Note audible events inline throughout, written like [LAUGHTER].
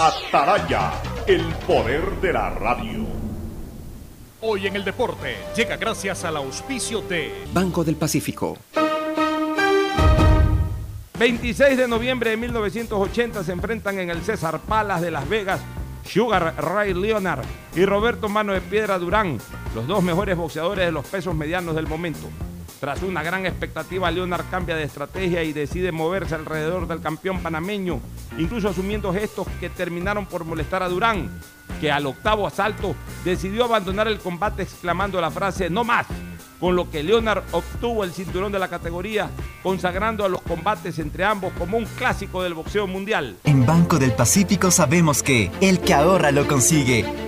Ataraya, el poder de la radio. Hoy en el deporte llega gracias al auspicio de Banco del Pacífico. 26 de noviembre de 1980 se enfrentan en el César Palace de Las Vegas Sugar Ray Leonard y Roberto Mano de Piedra Durán, los dos mejores boxeadores de los pesos medianos del momento. Tras una gran expectativa, Leonard cambia de estrategia y decide moverse alrededor del campeón panameño, incluso asumiendo gestos que terminaron por molestar a Durán, que al octavo asalto decidió abandonar el combate exclamando la frase no más, con lo que Leonard obtuvo el cinturón de la categoría, consagrando a los combates entre ambos como un clásico del boxeo mundial. En Banco del Pacífico sabemos que el que ahorra lo consigue.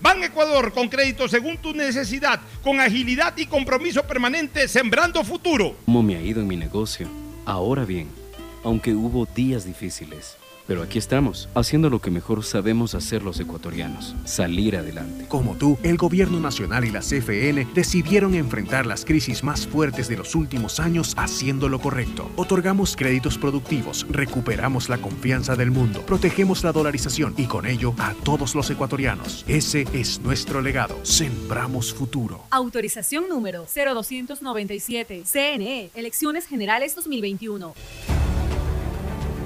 Ban Ecuador con crédito según tu necesidad, con agilidad y compromiso permanente, sembrando futuro. ¿Cómo me ha ido en mi negocio? Ahora bien, aunque hubo días difíciles, pero aquí estamos, haciendo lo que mejor sabemos hacer los ecuatorianos, salir adelante. Como tú, el Gobierno Nacional y la CFN decidieron enfrentar las crisis más fuertes de los últimos años haciendo lo correcto. Otorgamos créditos productivos, recuperamos la confianza del mundo, protegemos la dolarización y con ello a todos los ecuatorianos. Ese es nuestro legado. Sembramos futuro. Autorización número 0297. CNE, Elecciones Generales 2021.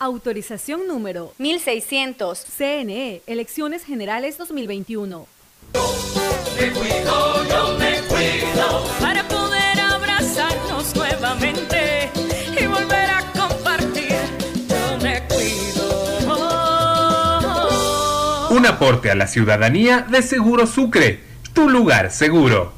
Autorización número 1600. CNE, Elecciones Generales 2021. Me cuido, yo me cuido. Para poder abrazarnos nuevamente y volver a compartir, yo me cuido. Un aporte a la ciudadanía de Seguro Sucre, tu lugar seguro.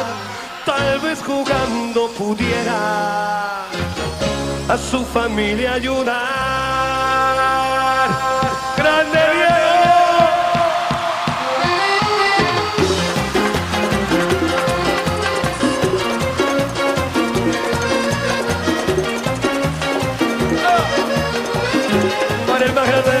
Tal vez jugando pudiera a su familia ayudar. ¡Grande Diego! Para más grande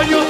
Su sueño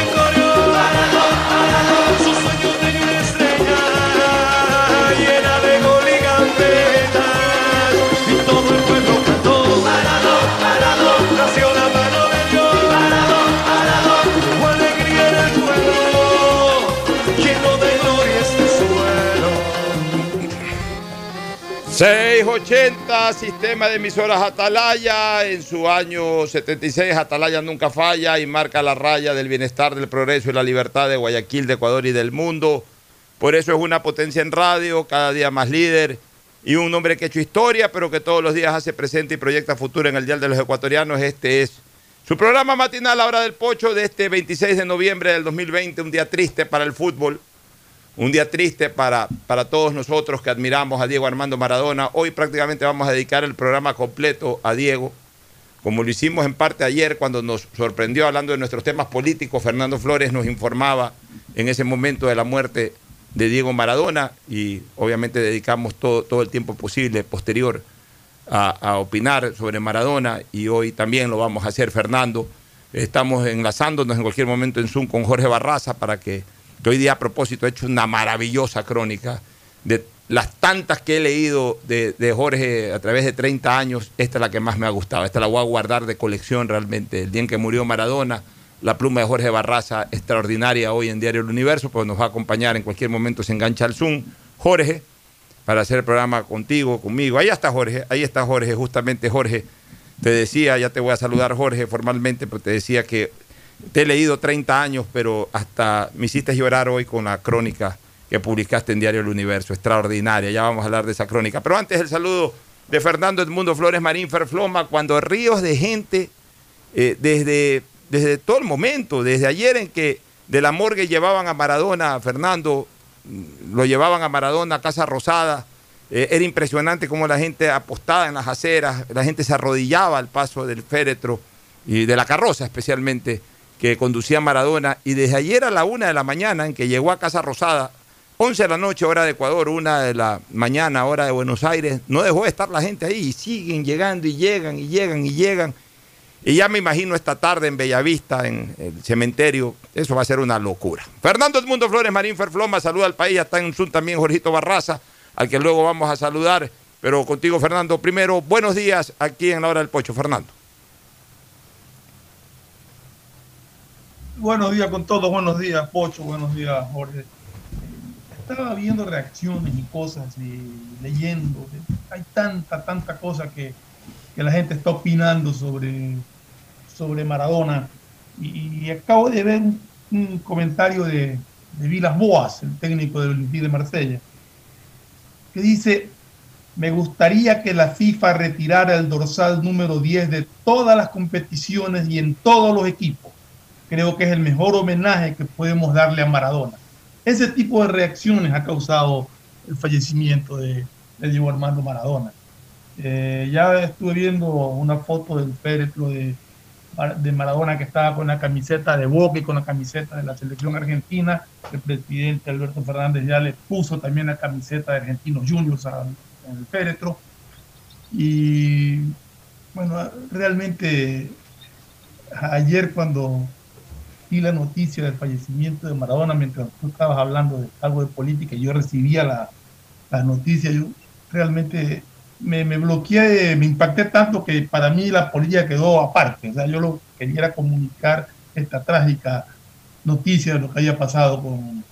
680, sistema de emisoras Atalaya. En su año 76, Atalaya nunca falla y marca la raya del bienestar, del progreso y la libertad de Guayaquil, de Ecuador y del mundo. Por eso es una potencia en radio, cada día más líder y un hombre que ha hecho historia, pero que todos los días hace presente y proyecta futuro en el Dial de los Ecuatorianos. Este es su programa matinal, La Hora del Pocho, de este 26 de noviembre del 2020, un día triste para el fútbol. Un día triste para, para todos nosotros que admiramos a Diego Armando Maradona. Hoy prácticamente vamos a dedicar el programa completo a Diego, como lo hicimos en parte ayer cuando nos sorprendió hablando de nuestros temas políticos. Fernando Flores nos informaba en ese momento de la muerte de Diego Maradona y obviamente dedicamos todo, todo el tiempo posible posterior a, a opinar sobre Maradona y hoy también lo vamos a hacer, Fernando. Estamos enlazándonos en cualquier momento en Zoom con Jorge Barraza para que, hoy día a propósito ha hecho una maravillosa crónica de las tantas que he leído de, de Jorge a través de 30 años. Esta es la que más me ha gustado, esta la voy a guardar de colección realmente. El día en que murió Maradona, la pluma de Jorge Barraza, extraordinaria hoy en Diario El Universo, pues nos va a acompañar en cualquier momento, se engancha al Zoom. Jorge, para hacer el programa contigo, conmigo. Ahí está Jorge, ahí está Jorge, justamente Jorge. Te decía, ya te voy a saludar Jorge formalmente, pero te decía que te he leído 30 años, pero hasta me hiciste llorar hoy con la crónica que publicaste en Diario El Universo, extraordinaria. Ya vamos a hablar de esa crónica. Pero antes el saludo de Fernando Edmundo Flores Marín Ferfloma, cuando ríos de gente eh, desde, desde todo el momento, desde ayer en que de la morgue llevaban a Maradona, Fernando, lo llevaban a Maradona a Casa Rosada, Eh, era impresionante cómo la gente apostaba en las aceras, la gente se arrodillaba al paso del féretro y de la carroza especialmente que conducía Maradona. Y desde ayer a la una de la mañana, en que llegó a Casa Rosada, 11 de la noche, hora de Ecuador, una de la mañana, hora de Buenos Aires, no dejó de estar la gente ahí y siguen llegando y llegan y llegan y llegan. Y ya me imagino esta tarde en Bellavista, en el cementerio, eso va a ser una locura. Fernando Edmundo Flores Marín Ferfloma saluda al país, está en Zoom también Jorgito Barraza, al que luego vamos a saludar. Pero contigo, Fernando, primero, buenos días aquí en la hora del pocho, Fernando. Buenos días con todos, buenos días, Pocho, buenos días, Jorge. Estaba viendo reacciones y cosas y leyendo. Hay tanta, tanta cosa que, que la gente está opinando sobre, sobre Maradona. Y, acabo de ver un, un comentario de, de Vilas Boas, el técnico del Olympique de Marsella, que dice, me gustaría que la FIFA retirara el dorsal número 10 de todas las competiciones y en todos los equipos. Creo que es el mejor homenaje que podemos darle a Maradona. Ese tipo de reacciones ha causado el fallecimiento de, de Diego Armando Maradona. Eh, ya estuve viendo una foto del féretro de, de Maradona que estaba con la camiseta de Boca y con la camiseta de la selección argentina. El presidente Alberto Fernández ya le puso también la camiseta de Argentinos Juniors en el féretro. Y bueno, realmente ayer cuando la noticia del fallecimiento de Maradona, mientras tú estabas hablando de algo de política, yo recibía la, la noticia, yo realmente me, me, bloqueé, me impacté tanto que para mí la política quedó aparte. O sea, yo lo que quería comunicar esta trágica noticia de lo que había pasado con,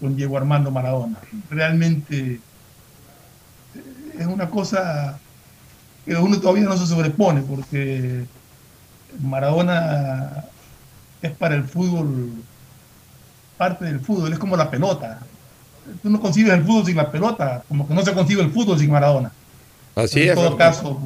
con Diego Armando Maradona. Realmente es una cosa que uno todavía no se sobrepone porque Maradona es para el fútbol parte del fútbol, es como la pelota. Tú no concibes el fútbol sin la pelota, como que no se concibe el fútbol sin Maradona. Así en es. todo Fernando. caso,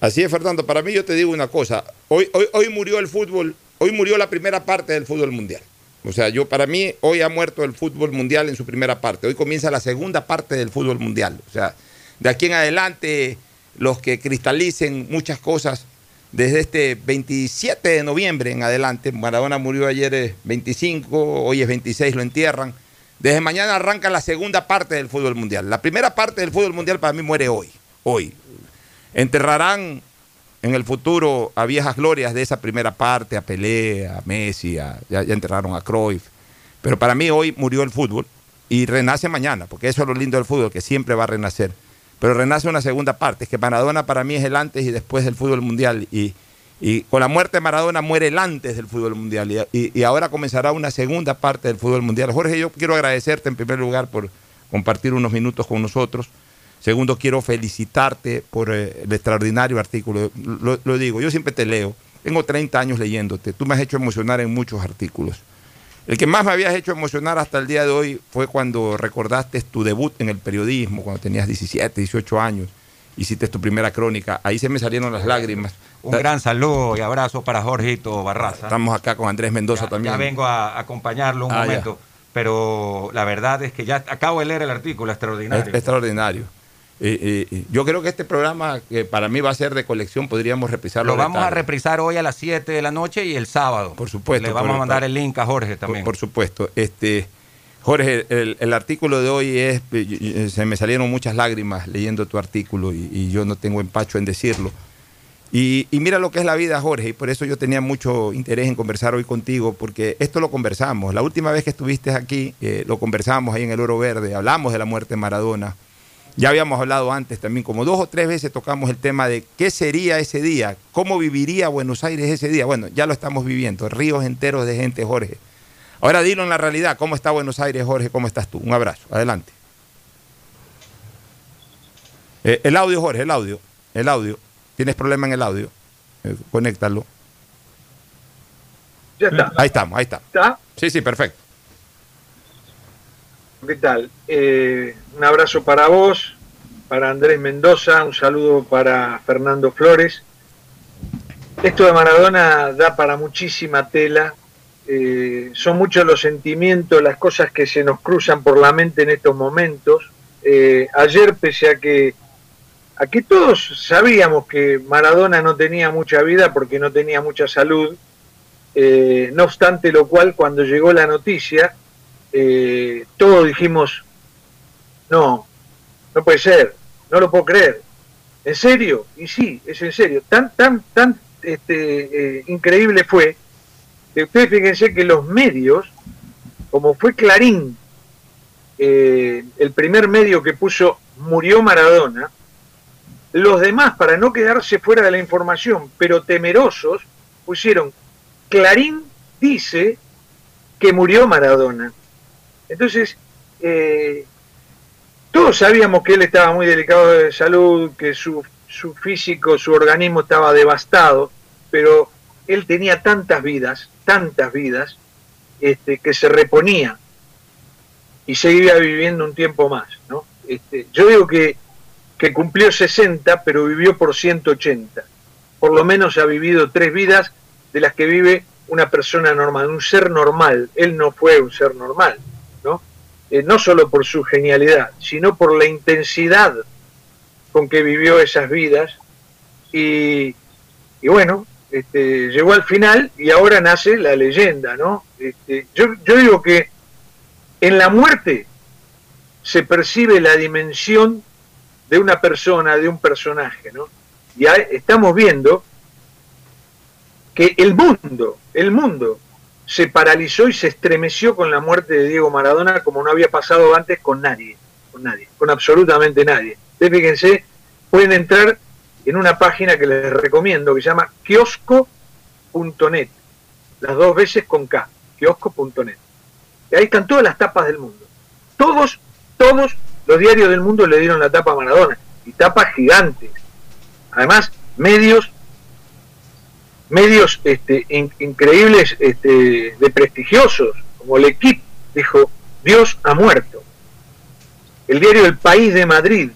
Así es, Fernando. Para mí yo te digo una cosa. Hoy, hoy, hoy murió el fútbol, hoy murió la primera parte del fútbol mundial. O sea, yo para mí hoy ha muerto el fútbol mundial en su primera parte. Hoy comienza la segunda parte del fútbol mundial. O sea, de aquí en adelante los que cristalicen muchas cosas desde este 27 de noviembre en adelante. Maradona murió ayer eh, 25, hoy es 26, lo entierran. Desde mañana arranca la segunda parte del fútbol mundial. La primera parte del fútbol mundial para mí muere hoy. Hoy. Enterrarán en el futuro a viejas glorias de esa primera parte, a Pelé, a Messi, ya, ya enterraron a Cruyff. Pero para mí hoy murió el fútbol y renace mañana, porque eso es lo lindo del fútbol, que siempre va a renacer. Pero renace una segunda parte, es que Maradona para mí es el antes y después del fútbol mundial. Y, con la muerte de Maradona muere el antes del fútbol mundial. Y ahora comenzará una segunda parte del fútbol mundial. Jorge, yo quiero agradecerte en primer lugar por compartir unos minutos con nosotros. Segundo, quiero felicitarte por eh, el extraordinario artículo. Lo, lo digo, yo siempre te leo. Tengo 30 años leyéndote. Tú me has hecho emocionar en muchos artículos. El que más me habías hecho emocionar hasta el día de hoy fue cuando recordaste tu debut en el periodismo, cuando tenías 17, 18 años. Hiciste tu primera crónica. Ahí se me salieron las lágrimas. Un gran saludo y abrazo para Jorgito Barraza. Estamos acá con Andrés Mendoza Ya, también. ya vengo a acompañarlo un Ah, ya. momento. Pero la verdad es que ya acabo de leer el artículo extraordinario. Es- extraordinario. Eh, eh, eh, yo creo que este programa, que para mí va a ser de colección, podríamos reprisarlo. Lo vamos a reprisar hoy a las 7 de la noche y el sábado. Por supuesto. Le vamos por- a mandar el link a Jorge también. Por, por supuesto. Este, Jorge, el, el artículo de hoy es, eh, se me salieron muchas lágrimas leyendo tu artículo y, y yo no tengo empacho en decirlo. Y, y mira lo que es la vida, Jorge, y por eso yo tenía mucho interés en conversar hoy contigo, porque esto lo conversamos. La última vez que estuviste aquí, eh, lo conversamos ahí en el Oro Verde, hablamos de la muerte de Maradona. Ya habíamos hablado antes también, como dos o tres veces tocamos el tema de qué sería ese día, cómo viviría Buenos Aires ese día. Bueno, ya lo estamos viviendo, ríos enteros de gente, Jorge. Ahora dilo en la realidad, ¿cómo está Buenos Aires, Jorge? ¿Cómo estás tú? Un abrazo, adelante. Eh, el audio, Jorge, el audio, el audio. ¿Tienes problema en el audio? Eh, conéctalo. Ya está. Ahí estamos, ahí está. ¿Está? Sí, sí, perfecto. ¿Qué tal? Eh, un abrazo para vos, para Andrés Mendoza, un saludo para Fernando Flores. Esto de Maradona da para muchísima tela. Eh, son muchos los sentimientos, las cosas que se nos cruzan por la mente en estos momentos. eh, ayer, pese a que, a que todos sabíamos que Maradona no tenía mucha vida porque no tenía mucha salud, no obstante lo cual, cuando llegó la noticia, eh, todos dijimos, no, no puede ser, no lo puedo creer. ¿En serio? Y sí, es en serio. Tan, tan, tan este, eh, increíble fue que ustedes fíjense que los medios, como fue Clarín, eh, el primer medio que puso murió Maradona, los demás, para no quedarse fuera de la información, pero temerosos, pusieron Clarín dice que murió Maradona. Entonces, eh, todos sabíamos que él estaba muy delicado de salud, que su, físico, su organismo estaba devastado, pero él tenía tantas vidas, tantas vidas, este, que se reponía y seguía viviendo un tiempo más. ¿no? Este, yo digo que, que cumplió 60, pero vivió por 180. Por lo menos ha vivido tres vidas de las que vive una persona normal, un ser normal. Él no fue un ser normal, ¿no? Eh, no solo por su genialidad, sino por la intensidad con que vivió esas vidas. Y, y bueno, este, llegó al final y ahora nace la leyenda, ¿no? Este, yo, yo digo que en la muerte se percibe la dimensión de una persona, de un personaje, ¿no? Y estamos viendo que el mundo, el mundo se paralizó y se estremeció con la muerte de Diego Maradona como no había pasado antes con nadie, con nadie, con absolutamente nadie. Ustedes fíjense, pueden entrar en una página que les recomiendo que se llama kiosco.net, las dos veces con K, kiosco.net. Y ahí están todas las tapas del mundo. Todos, todos los diarios del mundo le dieron la tapa a Maradona, y tapas gigantes. Además, medios medios este, in- increíbles este, de prestigiosos, como el equipo, dijo, Dios ha muerto. El diario El País de Madrid,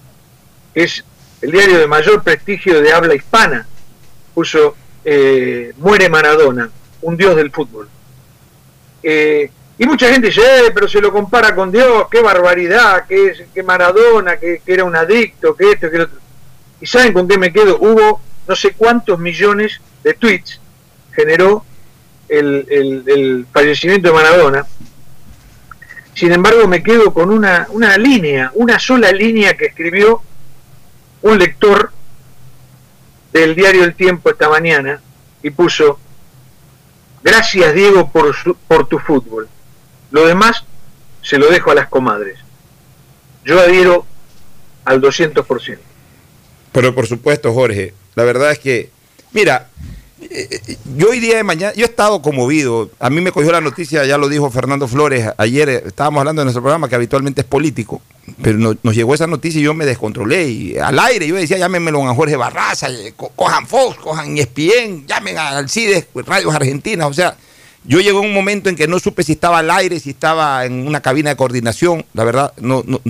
que es el diario de mayor prestigio de habla hispana, puso, eh, muere Maradona, un dios del fútbol. Eh, y mucha gente dice, "Eh, pero se lo compara con Dios, qué barbaridad, que, es, que Maradona, que, que era un adicto, que esto, que lo otro. ¿Y saben con qué me quedo? Hubo no sé cuántos millones de tweets generó el, el- fallecimiento de Maradona. Sin embargo, me quedo con una, una línea, una sola línea que escribió un lector del diario El Tiempo esta mañana y puso, gracias Diego por, su- por tu fútbol. Lo demás se lo dejo a las comadres. Yo adhiero al 200%. Pero por supuesto, Jorge, la verdad es que, mira, eh, eh, yo hoy día de mañana, yo he estado conmovido. A mí me cogió la noticia, ya lo dijo Fernando Flores, ayer eh, estábamos hablando de nuestro programa que habitualmente es político, pero no- nos llegó esa noticia y yo me descontrolé. Y al aire yo decía, llámenmelo a Jorge Barraza, co- cojan Fox, cojan ESPN, llamen a Alcides, Radios Argentinas. O sea, yo llegó un momento en que no supe si estaba al aire, si estaba en una cabina de coordinación. La verdad, no, no,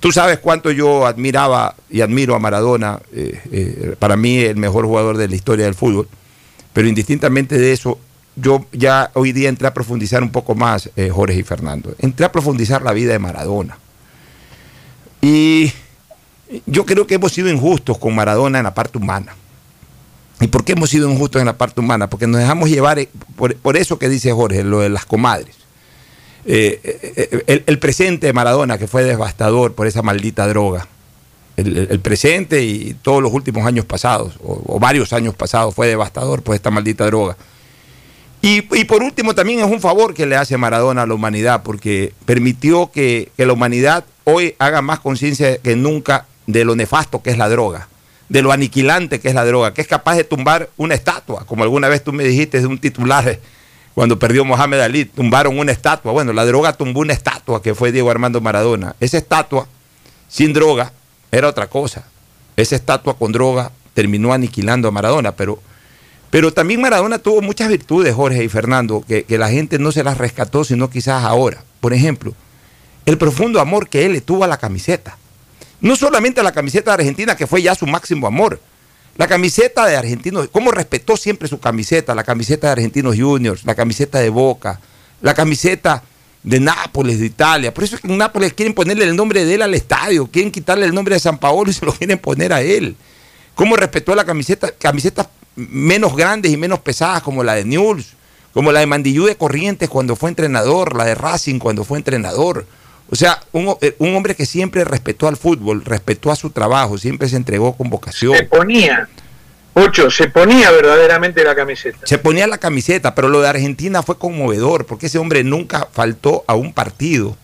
Tú sabes cuánto yo admiraba y admiro a Maradona, eh, eh, para mí el mejor jugador de la historia del fútbol, pero indistintamente de eso, yo ya hoy día entré a profundizar un poco más, eh, Jorge y Fernando, entré a profundizar la vida de Maradona. Y yo creo que hemos sido injustos con Maradona en la parte humana. ¿Y por qué hemos sido injustos en la parte humana? Porque nos dejamos llevar eh, por, por eso que dice Jorge, lo de las comadres. Eh, eh, eh, el, presente de Maradona, que fue devastador por esa maldita droga. El, presente y todos los últimos años pasados, o, varios años pasados, fue devastador por esta maldita droga. Y, por último, también es un favor que le hace Maradona a la humanidad, porque permitió que, que la humanidad hoy haga más conciencia que nunca de lo nefasto que es la droga, de lo aniquilante que es la droga, que es capaz de tumbar una estatua, como alguna vez tú me dijiste de un titular cuando perdió Mohamed Ali, tumbaron una estatua. Bueno, la droga tumbó una estatua que fue Diego Armando Maradona. Esa estatua, sin droga, era otra cosa. Esa estatua con droga terminó aniquilando a Maradona, pero, pero también Maradona tuvo muchas virtudes, Jorge y Fernando, que, que la gente no se las rescató, sino quizás ahora. Por ejemplo, el profundo amor que él le tuvo a la camiseta. No solamente a la camiseta de Argentina, que fue ya su máximo amor. La camiseta de Argentinos, cómo respetó siempre su camiseta, la camiseta de Argentinos Juniors, la camiseta de Boca, la camiseta de Nápoles, de Italia. Por eso es que en Nápoles quieren ponerle el nombre de él al estadio, quieren quitarle el nombre de San Paolo y se lo quieren poner a él. ¿Cómo respetó la camiseta, camisetas menos grandes y menos pesadas como la de Newell's, como la de Mandillú de Corrientes cuando fue entrenador, la de Racing cuando fue entrenador? O sea, un, eh, un hombre que siempre respetó al fútbol, respetó a su trabajo, siempre se entregó con vocación. Se ponía, Ocho, se ponía verdaderamente la camiseta. Se ponía la camiseta, pero lo de Argentina fue conmovedor, porque ese hombre nunca faltó a un partido.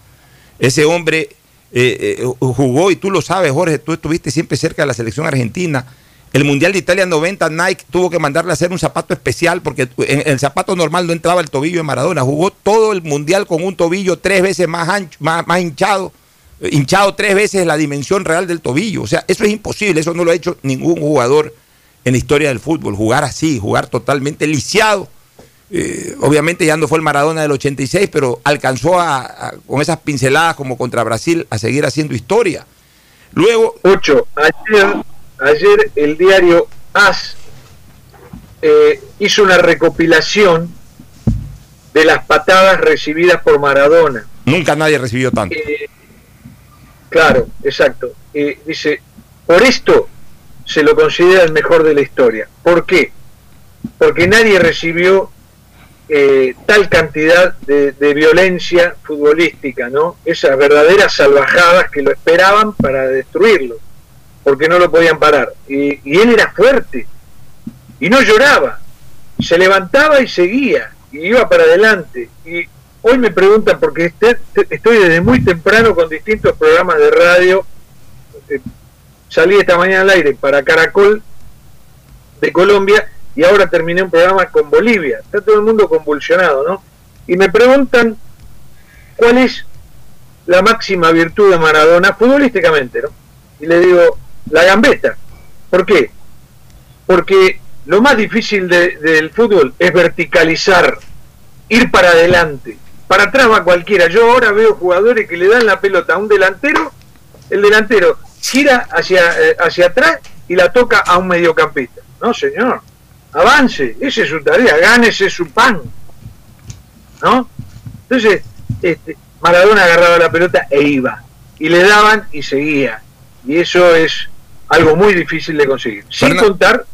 Ese hombre eh, eh, jugó, y tú lo sabes, Jorge, tú estuviste siempre cerca de la selección argentina. El Mundial de Italia 90, Nike tuvo que mandarle a hacer un zapato especial porque en el zapato normal no entraba el tobillo de Maradona. Jugó todo el Mundial con un tobillo tres veces más, ancho, más, hinchado, hinchado tres veces la dimensión real del tobillo. O sea, eso es imposible, eso no lo ha hecho ningún jugador en la historia del fútbol, jugar así, jugar totalmente lisiado. Eh, obviamente ya no fue el Maradona del 86, pero alcanzó a, con esas pinceladas como contra Brasil a seguir haciendo historia. Luego... Ocho, ayer el diario AS eh, hizo una recopilación de las patadas recibidas por Maradona. Nunca nadie recibió tanto. Eh, claro, exacto. Eh, dice, por esto se lo considera el mejor de la historia. ¿Por qué? Porque nadie recibió eh, tal cantidad de, de, violencia futbolística, ¿no? Esas verdaderas salvajadas que lo esperaban para destruirlo, porque no lo podían parar. Y, y él era fuerte, y no lloraba, se levantaba y seguía, y iba para adelante. Y hoy me preguntan, porque este, estoy desde muy temprano con distintos programas de radio, eh, salí esta mañana al aire para Caracol de Colombia y ahora terminé un programa con Bolivia. Está todo el mundo convulsionado, ¿no? Y me preguntan cuál es la máxima virtud de Maradona futbolísticamente, ¿no? Y le digo, la gambeta. ¿Por qué? Porque lo más difícil de, del fútbol es verticalizar, ir para adelante. Para atrás va cualquiera. Yo ahora veo jugadores que le dan la pelota a un delantero, el delantero gira hacia, eh, hacia atrás y la toca a un mediocampista. No, señor. Avance, esa es su tarea, gánese su pan. ¿No? Entonces, este, Maradona agarraba la pelota e iba. Y le daban y seguía. Y eso es algo muy difícil de conseguir. Sin contar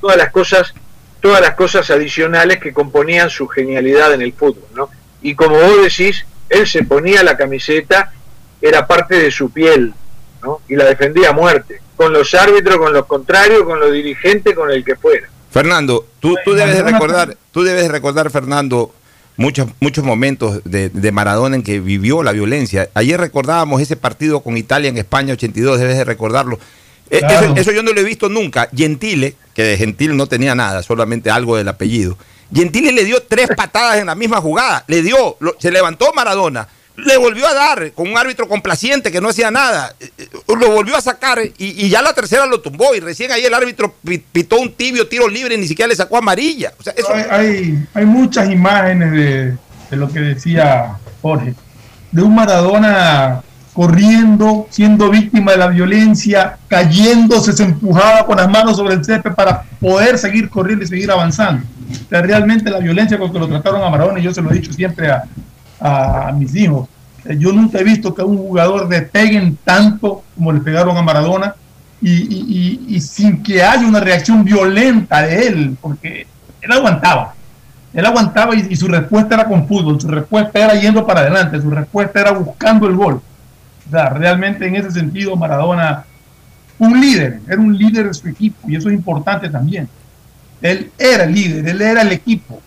todas las cosas, todas las cosas adicionales que componían su genialidad en el fútbol, ¿no? Y como vos decís, él se ponía la camiseta, era parte de su piel, ¿no? Y la defendía a muerte, con los árbitros, con los contrarios, con los dirigentes, con el que fuera. Fernando, tú, tú debes de recordar, tú debes de recordar, Fernando, muchos, muchos momentos de, de, Maradona en que vivió la violencia. Ayer recordábamos ese partido con Italia en España 82, debes de recordarlo. Claro. Eso, eso, yo no lo he visto nunca. Gentile, que de Gentil no tenía nada, solamente algo del apellido. Gentile le dio tres [LAUGHS] patadas en la misma jugada. Le dio, lo, se levantó Maradona, le volvió a dar con un árbitro complaciente que no hacía nada. Lo volvió a sacar y, y ya la tercera lo tumbó. Y recién ahí el árbitro pitó un tibio tiro libre y ni siquiera le sacó amarilla. O sea, eso... hay, hay, hay, muchas imágenes de, de lo que decía Jorge. De un Maradona corriendo, siendo víctima de la violencia, cayéndose, se empujaba con las manos sobre el césped para poder seguir corriendo y seguir avanzando. O sea, realmente la violencia con que lo trataron a Maradona, y yo se lo he dicho siempre a, a, mis hijos, eh, yo nunca he visto que a un jugador le peguen tanto como le pegaron a Maradona y, y, y, y sin que haya una reacción violenta de él, porque él aguantaba. Él aguantaba y, su respuesta era con fútbol, su respuesta era yendo para adelante, su respuesta era buscando el gol. Sea, realmente en ese sentido Maradona, un líder, era un líder de su equipo y eso es importante también. Él era el líder, él era el equipo,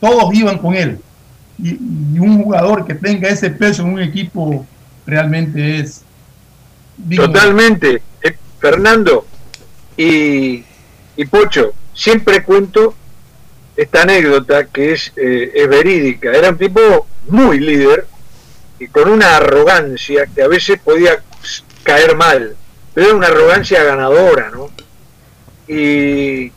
todos iban con él. Y, un jugador que tenga ese peso en un equipo realmente es... Totalmente, eh, Fernando y, y, Pocho, siempre cuento esta anécdota que es, eh, es verídica. Era un tipo muy líder, y con una arrogancia que a veces podía caer mal, pero era una arrogancia ganadora, ¿no? Y, y,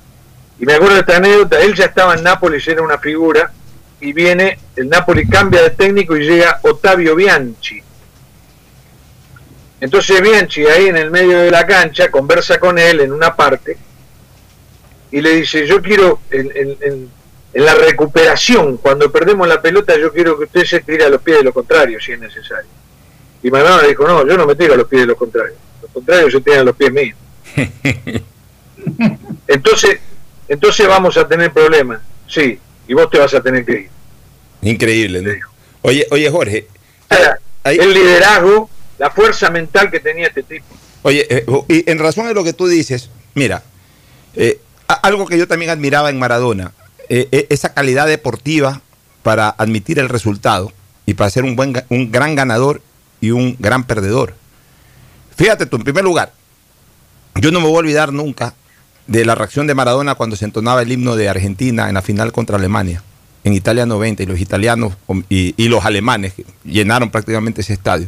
me acuerdo de esta anécdota, él ya estaba en Nápoles, era una figura, y viene, el Nápoles cambia de técnico y llega Otavio Bianchi. Entonces Bianchi ahí en el medio de la cancha conversa con él en una parte y le dice, yo quiero, en, en, en la recuperación, cuando perdemos la pelota, yo quiero que usted se tire a los pies de los contrarios, si es necesario. Y Maradona dijo, no, yo no me tiro a los pies de los contrarios. Los contrarios se tiran a los pies míos. [LAUGHS] Entonces, entonces vamos a tener problemas. Sí, y vos te vas a tener que ir. Increíble, ¿no? Oye, oye Jorge. El liderazgo, la fuerza mental que tenía este tipo. Oye, eh, y en razón de lo que tú dices, mira, eh, algo que yo también admiraba en Maradona, eh, eh, esa calidad deportiva para admitir el resultado y para ser un, buen, un gran ganador y un gran perdedor. Fíjate tú, en primer lugar, yo no me voy a olvidar nunca de la reacción de Maradona cuando se entonaba el himno de Argentina en la final contra Alemania, en Italia 90, y los italianos y, y los alemanes llenaron prácticamente ese estadio.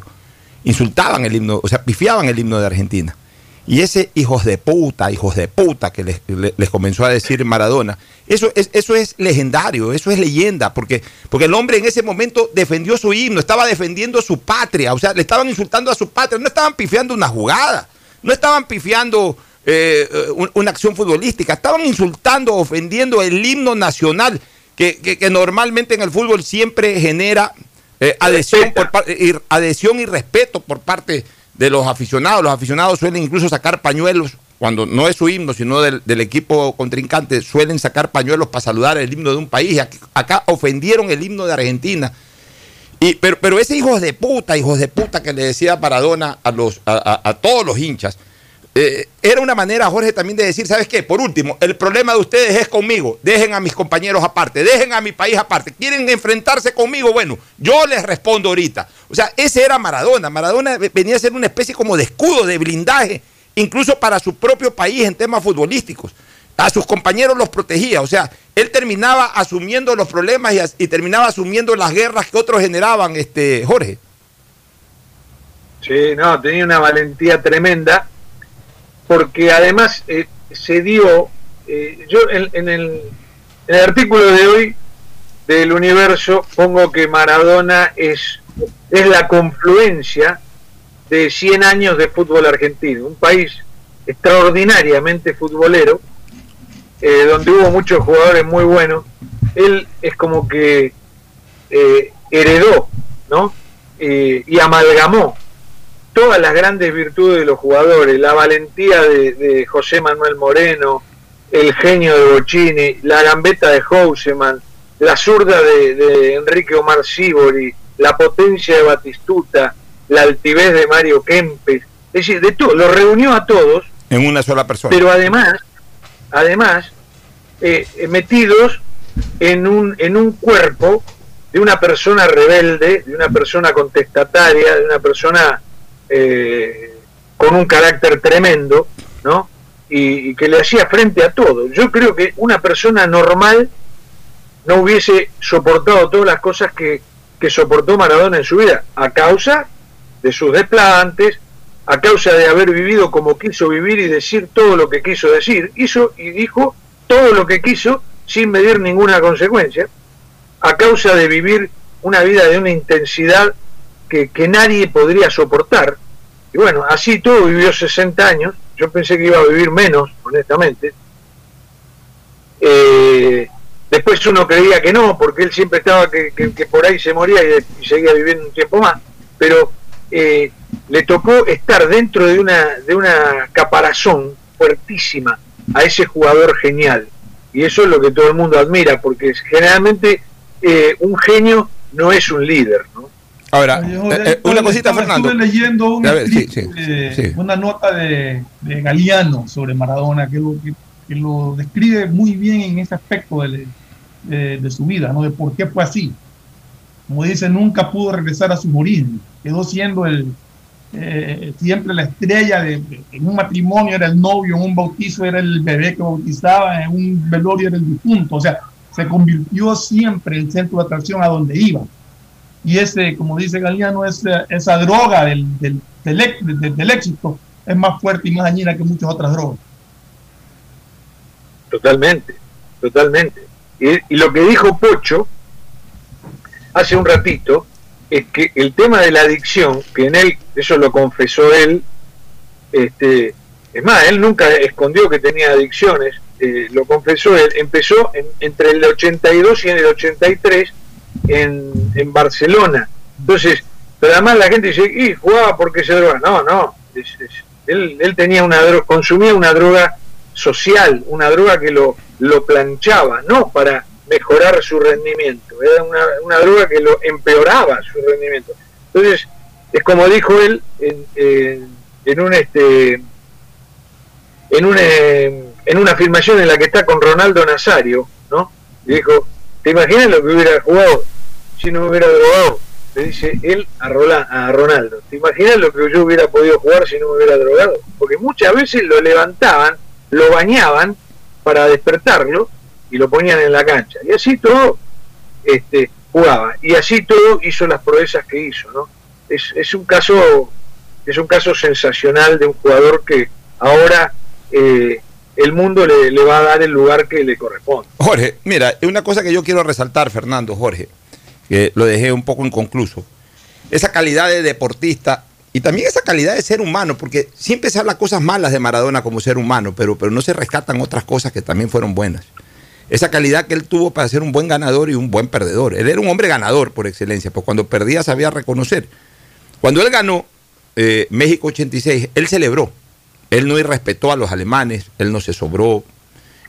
Insultaban el himno, o sea, pifiaban el himno de Argentina. Y ese hijos de puta, hijos de puta que les, le- les comenzó a decir Maradona, eso es, eso es legendario, eso es leyenda, porque, porque el hombre en ese momento defendió su himno, estaba defendiendo su patria, o sea, le estaban insultando a su patria, no estaban pifiando una jugada, no estaban pifiando eh, eh, un- una acción futbolística, estaban insultando, ofendiendo el himno nacional, que, que- que normalmente en el fútbol siempre genera eh, adhesión, por adhesión y respeto por parte de los aficionados. Los aficionados suelen incluso sacar pañuelos, cuando no es su himno, sino del, del equipo contrincante, suelen sacar pañuelos para saludar el himno de un país. Acá ofendieron el himno de Argentina. Y, pero, pero ese hijos de puta, hijos de puta que le decía Maradona a, los, a, a- a todos los hinchas, eh, era una manera, Jorge, también de decir, ¿sabes qué? Por último, el problema de ustedes es conmigo. Dejen a mis compañeros aparte, dejen a mi país aparte. ¿Quieren enfrentarse conmigo? Bueno, yo les respondo ahorita. O sea, ese era Maradona. Maradona venía a ser una especie como de escudo, de blindaje, incluso para su propio país en temas futbolísticos. A sus compañeros los protegía. O sea, él terminaba asumiendo los problemas y, y terminaba asumiendo las guerras que otros generaban, este, Jorge. Sí, no, tenía una valentía tremenda, porque además eh, se dio, eh, yo en, en el, artículo de hoy del universo pongo que Maradona es, es la confluencia de 100 años de fútbol argentino, un país extraordinariamente futbolero, eh, donde hubo muchos jugadores muy buenos, él es como que eh, heredó, ¿no? Eh, y amalgamó todas las grandes virtudes de los jugadores, la valentía de, de José Manuel Moreno, el genio de Bocini, la gambeta de Houseman, la zurda de, de Enrique Omar Sibori, la potencia de Batistuta, la altivez de Mario Kempes, es decir, de todo, lo reunió a todos, En una sola persona. pero además, además, eh, eh, metidos en un, en un cuerpo de una persona rebelde, de una persona contestataria, de una persona eh, con un carácter tremendo, ¿no? Y, y que le hacía frente a todo. Yo creo que una persona normal no hubiese soportado todas las cosas que, que soportó Maradona en su vida, a causa de sus desplantes, a causa de haber vivido como quiso vivir y decir todo lo que quiso decir, hizo y dijo todo lo que quiso sin medir ninguna consecuencia, a causa de vivir una vida de una intensidad que, que nadie podría soportar. Y bueno, así todo vivió 60 años, yo pensé que iba a vivir menos, honestamente. Eh, después uno creía que no, porque él siempre estaba que, que- por ahí se moría y, seguía viviendo un tiempo más, pero eh, le tocó estar dentro de una, de una caparazón fuertísima a ese jugador genial. Y eso es lo que todo el mundo admira, porque generalmente eh, un genio no es un líder. ¿no? Ahora, eh, eh, una cosita, Fernando. Estuve leyendo un ver, sí, escrito, sí, sí. una nota de, de Galeano sobre Maradona que lo, que, que lo describe muy bien en ese aspecto de, de- de su vida, ¿no? de por qué fue así. Como dice, nunca pudo regresar a sus orígenes, quedó siendo el, eh, siempre la estrella de, de- en un matrimonio era el novio, en un bautizo era el bebé que bautizaba, en un velorio era el difunto, o sea, se convirtió siempre en centro de atracción a donde iba y ese, como dice Galeano, esa, esa droga del, del, del, del- éxito es más fuerte y más dañina que muchas otras drogas. Totalmente, totalmente. Y, y lo que dijo Pocho hace un ratito es que el tema de la adicción, que en él, eso lo confesó él, este, es más, él nunca escondió que tenía adicciones, eh, lo confesó él, empezó en- entre el 82 y en el 83 en, en Barcelona. Entonces, pero además la gente dice, y jugaba porque se droga. No, no, él, él tenía una droga, consumía una droga social, una droga que lo, lo planchaba, no para mejorar su rendimiento, era una, una droga que lo empeoraba su rendimiento. Entonces, es como dijo él en, en- en un este en una, en una filmación en la que está con Ronaldo Nazario, ¿no? Y dijo, ¿te imaginas lo que hubiera jugado si no me hubiera drogado? Le dice él a, Rola- a Ronaldo, ¿te imaginas lo que yo hubiera podido jugar si no me hubiera drogado? Porque muchas veces lo levantaban, lo bañaban para despertarlo y lo ponían en la cancha. Y así todo este, jugaba. Y así todo hizo las proezas que hizo, ¿no? Es, es un caso es un caso sensacional de un jugador que ahora eh, el mundo le, le va a dar el lugar que le corresponde. Jorge, mira, una cosa que yo quiero resaltar, Fernando, Jorge, que lo dejé un poco inconcluso. Esa calidad de deportista y también esa calidad de ser humano, porque siempre se habla cosas malas de Maradona como ser humano, pero, pero no se rescatan otras cosas que también fueron buenas. Esa calidad que él tuvo para ser un buen ganador y un buen perdedor. Él era un hombre ganador por excelencia, pues cuando perdía sabía reconocer. Cuando él ganó eh, México 86, él celebró. Él no irrespetó a los alemanes, él no se sobró,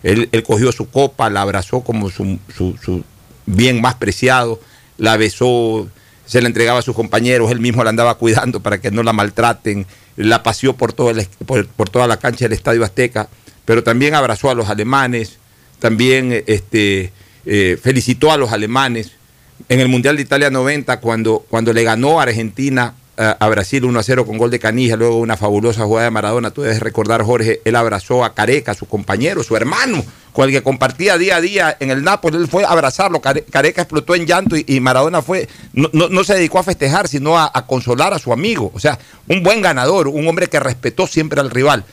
él, cogió su copa, la abrazó como su- su bien más preciado, la besó, se la entregaba a sus compañeros, él mismo la andaba cuidando para que no la maltraten, la paseó por, todo el- por, toda la cancha del Estadio Azteca, pero también abrazó a los alemanes, también este, eh, felicitó a los alemanes. En el Mundial de Italia 90, cuando, cuando le ganó a Argentina a, Brasil 1 a 0 con gol de Canija, luego una fabulosa jugada de Maradona, tú debes recordar, Jorge, él abrazó a Careca, su compañero, su hermano, con el que compartía día a día en el Nápoles, él fue a abrazarlo, Care- Careca explotó en llanto y, Maradona fue, no, no- no se dedicó a festejar, sino a, a consolar a su amigo, o sea, un buen ganador, un hombre que respetó siempre al rival,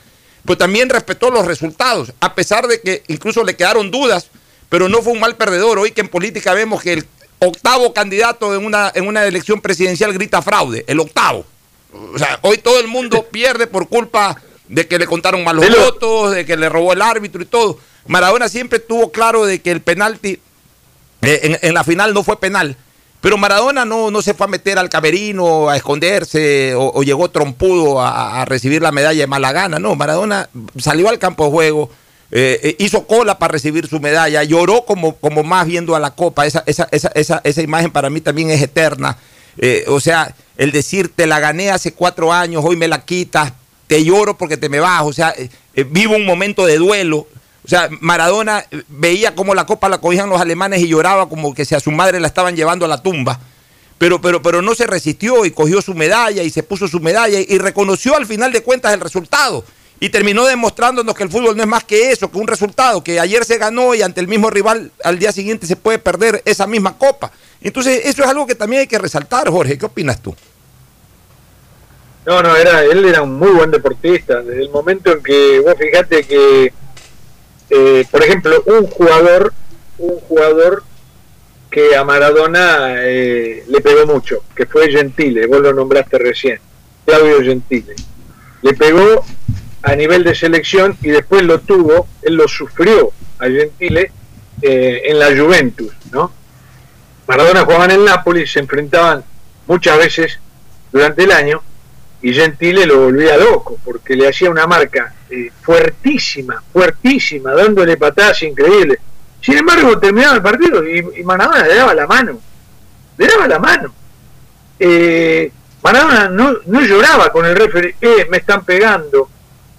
pero también respetó los resultados, a pesar de que incluso le quedaron dudas, pero no fue un mal perdedor, hoy que en política vemos que el octavo candidato en una, en una elección presidencial grita fraude, el octavo. O sea, hoy todo el mundo [LAUGHS] pierde por culpa de que le contaron malos votos, de que le robó el árbitro y todo. Maradona siempre tuvo claro de que el penalti eh, en, en la final no fue penal. Pero Maradona no, no se fue a meter al camerino a esconderse o, o llegó trompudo a, a recibir la medalla de mala gana. No, Maradona salió al campo de juego, eh, eh, hizo cola para recibir su medalla, lloró como, como más viendo a la copa. Esa, esa, esa, esa, imagen para mí también es eterna. Eh, o sea, el decir te la gané hace cuatro años, hoy me la quitas, te lloro porque te me vas. O sea, eh, vivo un momento de duelo. O sea, Maradona veía cómo la copa la cogían los alemanes y lloraba como que si a su madre la estaban llevando a la tumba. Pero, pero, pero no se resistió y cogió su medalla y se puso su medalla y reconoció al final de cuentas el resultado. Y terminó demostrándonos que el fútbol no es más que eso, que un resultado, que ayer se ganó y ante el mismo rival al día siguiente se puede perder esa misma copa. Entonces, eso es algo que también hay que resaltar, Jorge. ¿Qué opinas tú? No, no, era, él era un muy buen deportista. Desde el momento en que, vos fijate que, eh, por ejemplo, un jugador, un jugador que a Maradona eh, le pegó mucho, que fue Gentile, vos lo nombraste recién, Claudio Gentile. Le pegó a nivel de selección y después lo tuvo, él lo sufrió a Gentile eh, en la Juventus, ¿no? Maradona jugaba en el Napoli, se enfrentaban muchas veces durante el año y Gentile lo volvía loco porque le hacía una marca eh, fuertísima, fuertísima, dándole patadas increíbles. Sin embargo, terminaba el partido y, Maradona le daba la mano, le daba la mano. Eh, Maradona no, no lloraba con el referee, eh, me están pegando,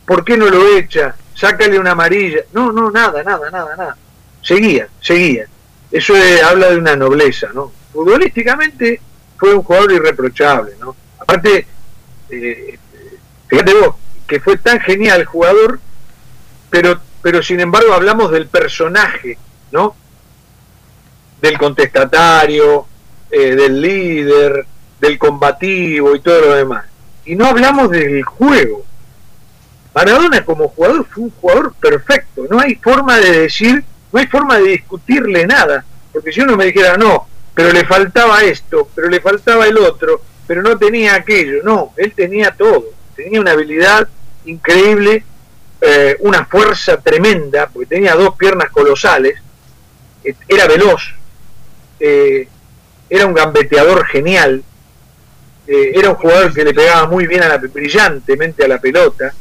¿por qué no lo echa? Sácale una amarilla. No, no, nada, nada, nada, nada. Seguía, seguía. Eso habla de una nobleza, ¿no? Futbolísticamente fue un jugador irreprochable, ¿no? Aparte, eh, fíjate vos, que fue tan genial el jugador, pero, pero sin embargo hablamos del personaje, ¿no? Del contestatario, eh, del líder, del combativo y todo lo demás. Y no hablamos del juego. Maradona como jugador fue un jugador perfecto, no hay forma de decir, no hay forma de discutirle nada, porque si uno me dijera, no, pero le faltaba esto, pero le faltaba el otro, pero no tenía aquello, no, él tenía todo, tenía una habilidad increíble eh, una fuerza tremenda, porque tenía dos piernas colosales, eh, era veloz, eh, era un gambeteador genial, eh, era un jugador que le pegaba muy bien a la, brillantemente a la pelota.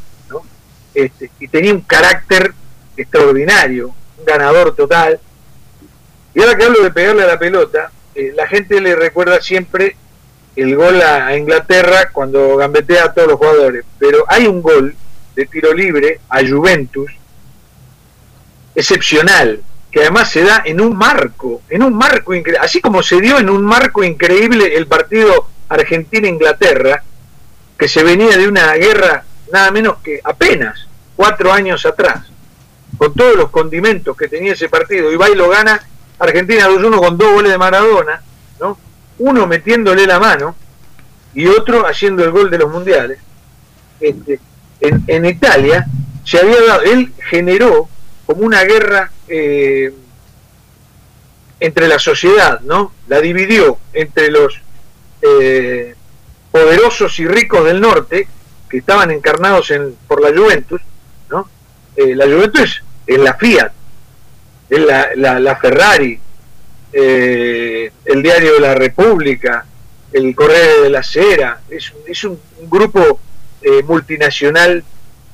Este, y tenía un carácter extraordinario, un ganador total. Y ahora que hablo de pegarle a la pelota, eh, la gente le recuerda siempre el gol a, Inglaterra cuando gambetea a todos los jugadores, pero hay un gol de tiro libre a Juventus excepcional, que además se da en un marco, en un marco increíble, así como se dio en un marco increíble el partido Argentina-Inglaterra, que se venía de una guerra nada menos que apenas cuatro años atrás, con todos los condimentos que tenía ese partido, y va y lo gana Argentina 2-1 con dos goles de Maradona, ¿no? uno metiéndole la mano y otro haciendo el gol de los mundiales. Este, en, Italia se había dado, él generó como una guerra eh, entre la sociedad, ¿no? La dividió entre los eh, poderosos y ricos del norte, que estaban encarnados en, por la Juventus, ¿no? Eh, la Juventus es la Fiat, es la, la, Ferrari, eh, el Diario de la República, el Correo de la Cera, es, es un, grupo eh, multinacional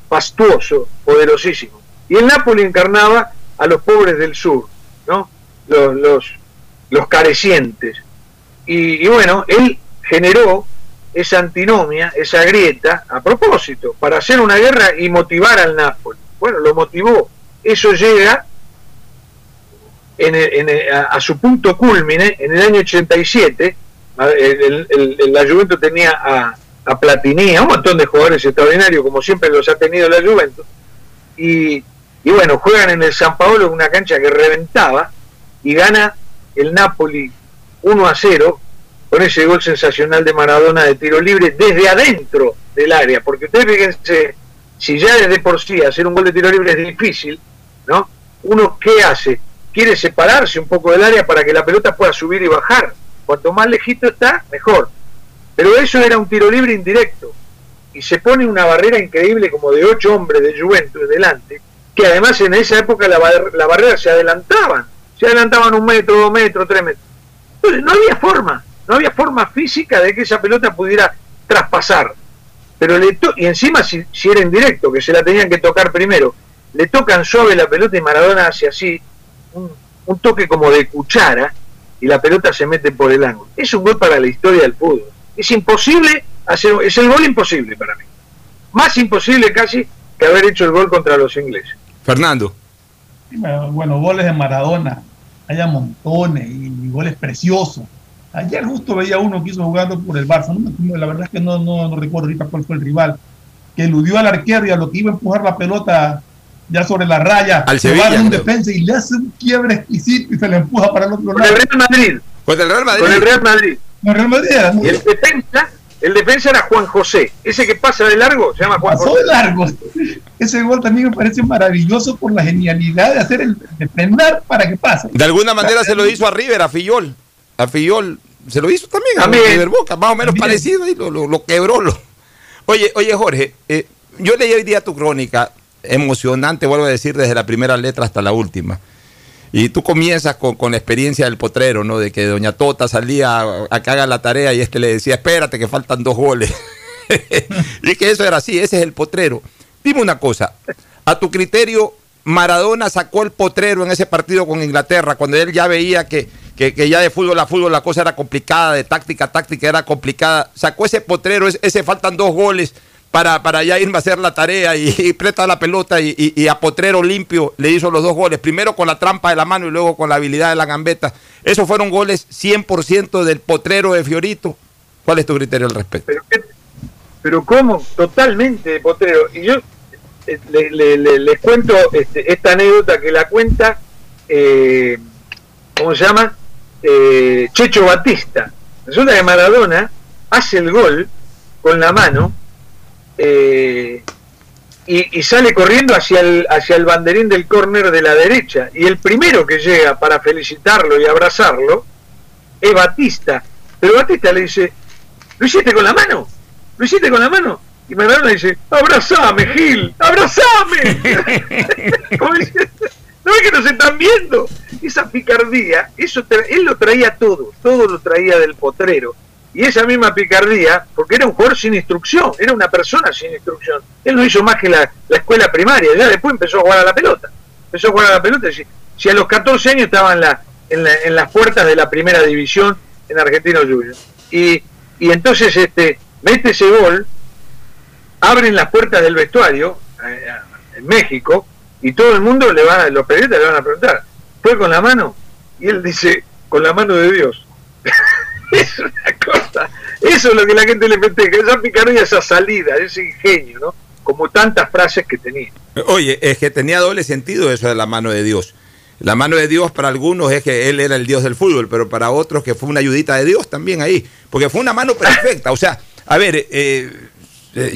fastuoso, poderosísimo. Y el Napoli encarnaba a los pobres del sur, ¿no? Los, los, los carecientes. Y, y bueno, él generó esa antinomia, esa grieta, a propósito, para hacer una guerra y motivar al Napoli. Bueno, lo motivó. Eso llega en a, su punto culmine en el año 87. a- el- la Juventus tenía a, a Platini, a un montón de jugadores extraordinarios, como siempre los ha tenido la Juventus. Y, y bueno, juegan en el San Paolo, una cancha que reventaba, y gana el Napoli 1 a 0 con ese gol sensacional de Maradona de tiro libre desde adentro del área, porque ustedes fíjense, si ya desde por sí hacer un gol de tiro libre es difícil, ¿no? Uno qué hace? Quiere separarse un poco del área para que la pelota pueda subir y bajar. Cuanto más lejito está, mejor. Pero eso era un tiro libre indirecto. Y se pone una barrera increíble como de ocho hombres de Juventus delante, que además en esa época la, bar- la barrera se adelantaban. Se adelantaban un metro, dos metros, tres metros. Entonces no había forma, no había forma física de que esa pelota pudiera traspasar. Pero le to- y encima si, si era en directo, que se la tenían que tocar primero, le tocan suave la pelota y Maradona hace así, un, un toque como de cuchara, y la pelota se mete por el ángulo. Es un gol para la historia del fútbol. Es imposible hacer, es el gol imposible para mí. Más imposible casi que haber hecho el gol contra los ingleses. Fernando. Bueno, goles de Maradona, hay a montones y, y goles preciosos. Ayer justo veía uno que hizo jugando por el Barça, no me- la verdad es que no, no, no recuerdo ahorita cuál fue el rival, que eludió al arquero y a lo que iba a empujar la pelota ya sobre la raya, Al se va un defensa y le hace un quiebre exquisito y se le empuja para el otro Con lado. el Real Madrid. Con el Real Madrid. Con el Real Madrid. Con el Real Madrid Y el defensa, el defensa era Juan José. Ese que pasa de largo se llama Juan pasó José. de largo. [LAUGHS] Ese gol también me parece maravilloso por la genialidad de hacer el de frenar para que pase. De alguna manera se lo hizo a River, a Fillol. A Fillol se lo hizo también, También. a River Boca, más o menos También. parecido y lo, lo- lo quebró. Lo. Oye, oye Jorge, eh, yo leí hoy día tu crónica, emocionante, vuelvo a decir, desde la primera letra hasta la última. Y tú comienzas con, con la experiencia del potrero, ¿no? De que Doña Tota salía a, a que haga la tarea y este le decía, espérate que faltan dos goles. [LAUGHS] y que eso era así, ese es el potrero. Dime una cosa, a tu criterio, Maradona sacó el potrero en ese partido con Inglaterra, cuando él ya veía que, que- ya de fútbol a fútbol la cosa era complicada, de táctica a táctica era complicada, sacó ese potrero, ese, faltan dos goles para, para ya irme a hacer la tarea y, y presta la pelota y, y- a potrero limpio le hizo los dos goles, primero con la trampa de la mano y luego con la habilidad de la gambeta. Esos fueron goles 100% del potrero de Fiorito. ¿Cuál es tu criterio al respecto? Pero, ¿cómo? Totalmente de potrero. Y yo eh, le- le- le- les cuento este, esta anécdota que la cuenta, eh, ¿cómo se llama? Eh, Checho Batista. Resulta que Maradona hace el gol con la mano eh, y, y sale corriendo hacia el, hacia el banderín del córner de la derecha. Y el primero que llega para felicitarlo y abrazarlo es Batista. Pero Batista le dice, ¿lo hiciste con la mano? ¿Lo hiciste con la mano? Y Maradona dice, abrazame, Gil, abrazame. [LAUGHS] [LAUGHS] ¿No ves que nos están viendo? Esa picardía, eso él lo traía todo, todo lo traía del potrero. Y esa misma picardía, porque era un jugador sin instrucción, era una persona sin instrucción. Él no hizo más que la, la escuela primaria, ya después empezó a jugar a la pelota. Empezó a jugar a la pelota. Si, si a los 14 años estaba en las puertas de la primera división en Argentino Junior. Y, y entonces este mete ese gol, abren las puertas del vestuario eh, en México y todo el mundo le va, los periodistas le van a preguntar, ¿fue con la mano? Y él dice, con la mano de Dios. [LAUGHS] es una cosa, eso es lo que la gente le festeja, esa picardía, esa salida, ese ingenio, ¿no? Como tantas frases que tenía. Oye, es que tenía doble sentido eso de la mano de Dios. La mano de Dios para algunos es que él era el Dios del fútbol, pero para otros que fue una ayudita de Dios también ahí, porque fue una mano perfecta. O sea, a ver, eh,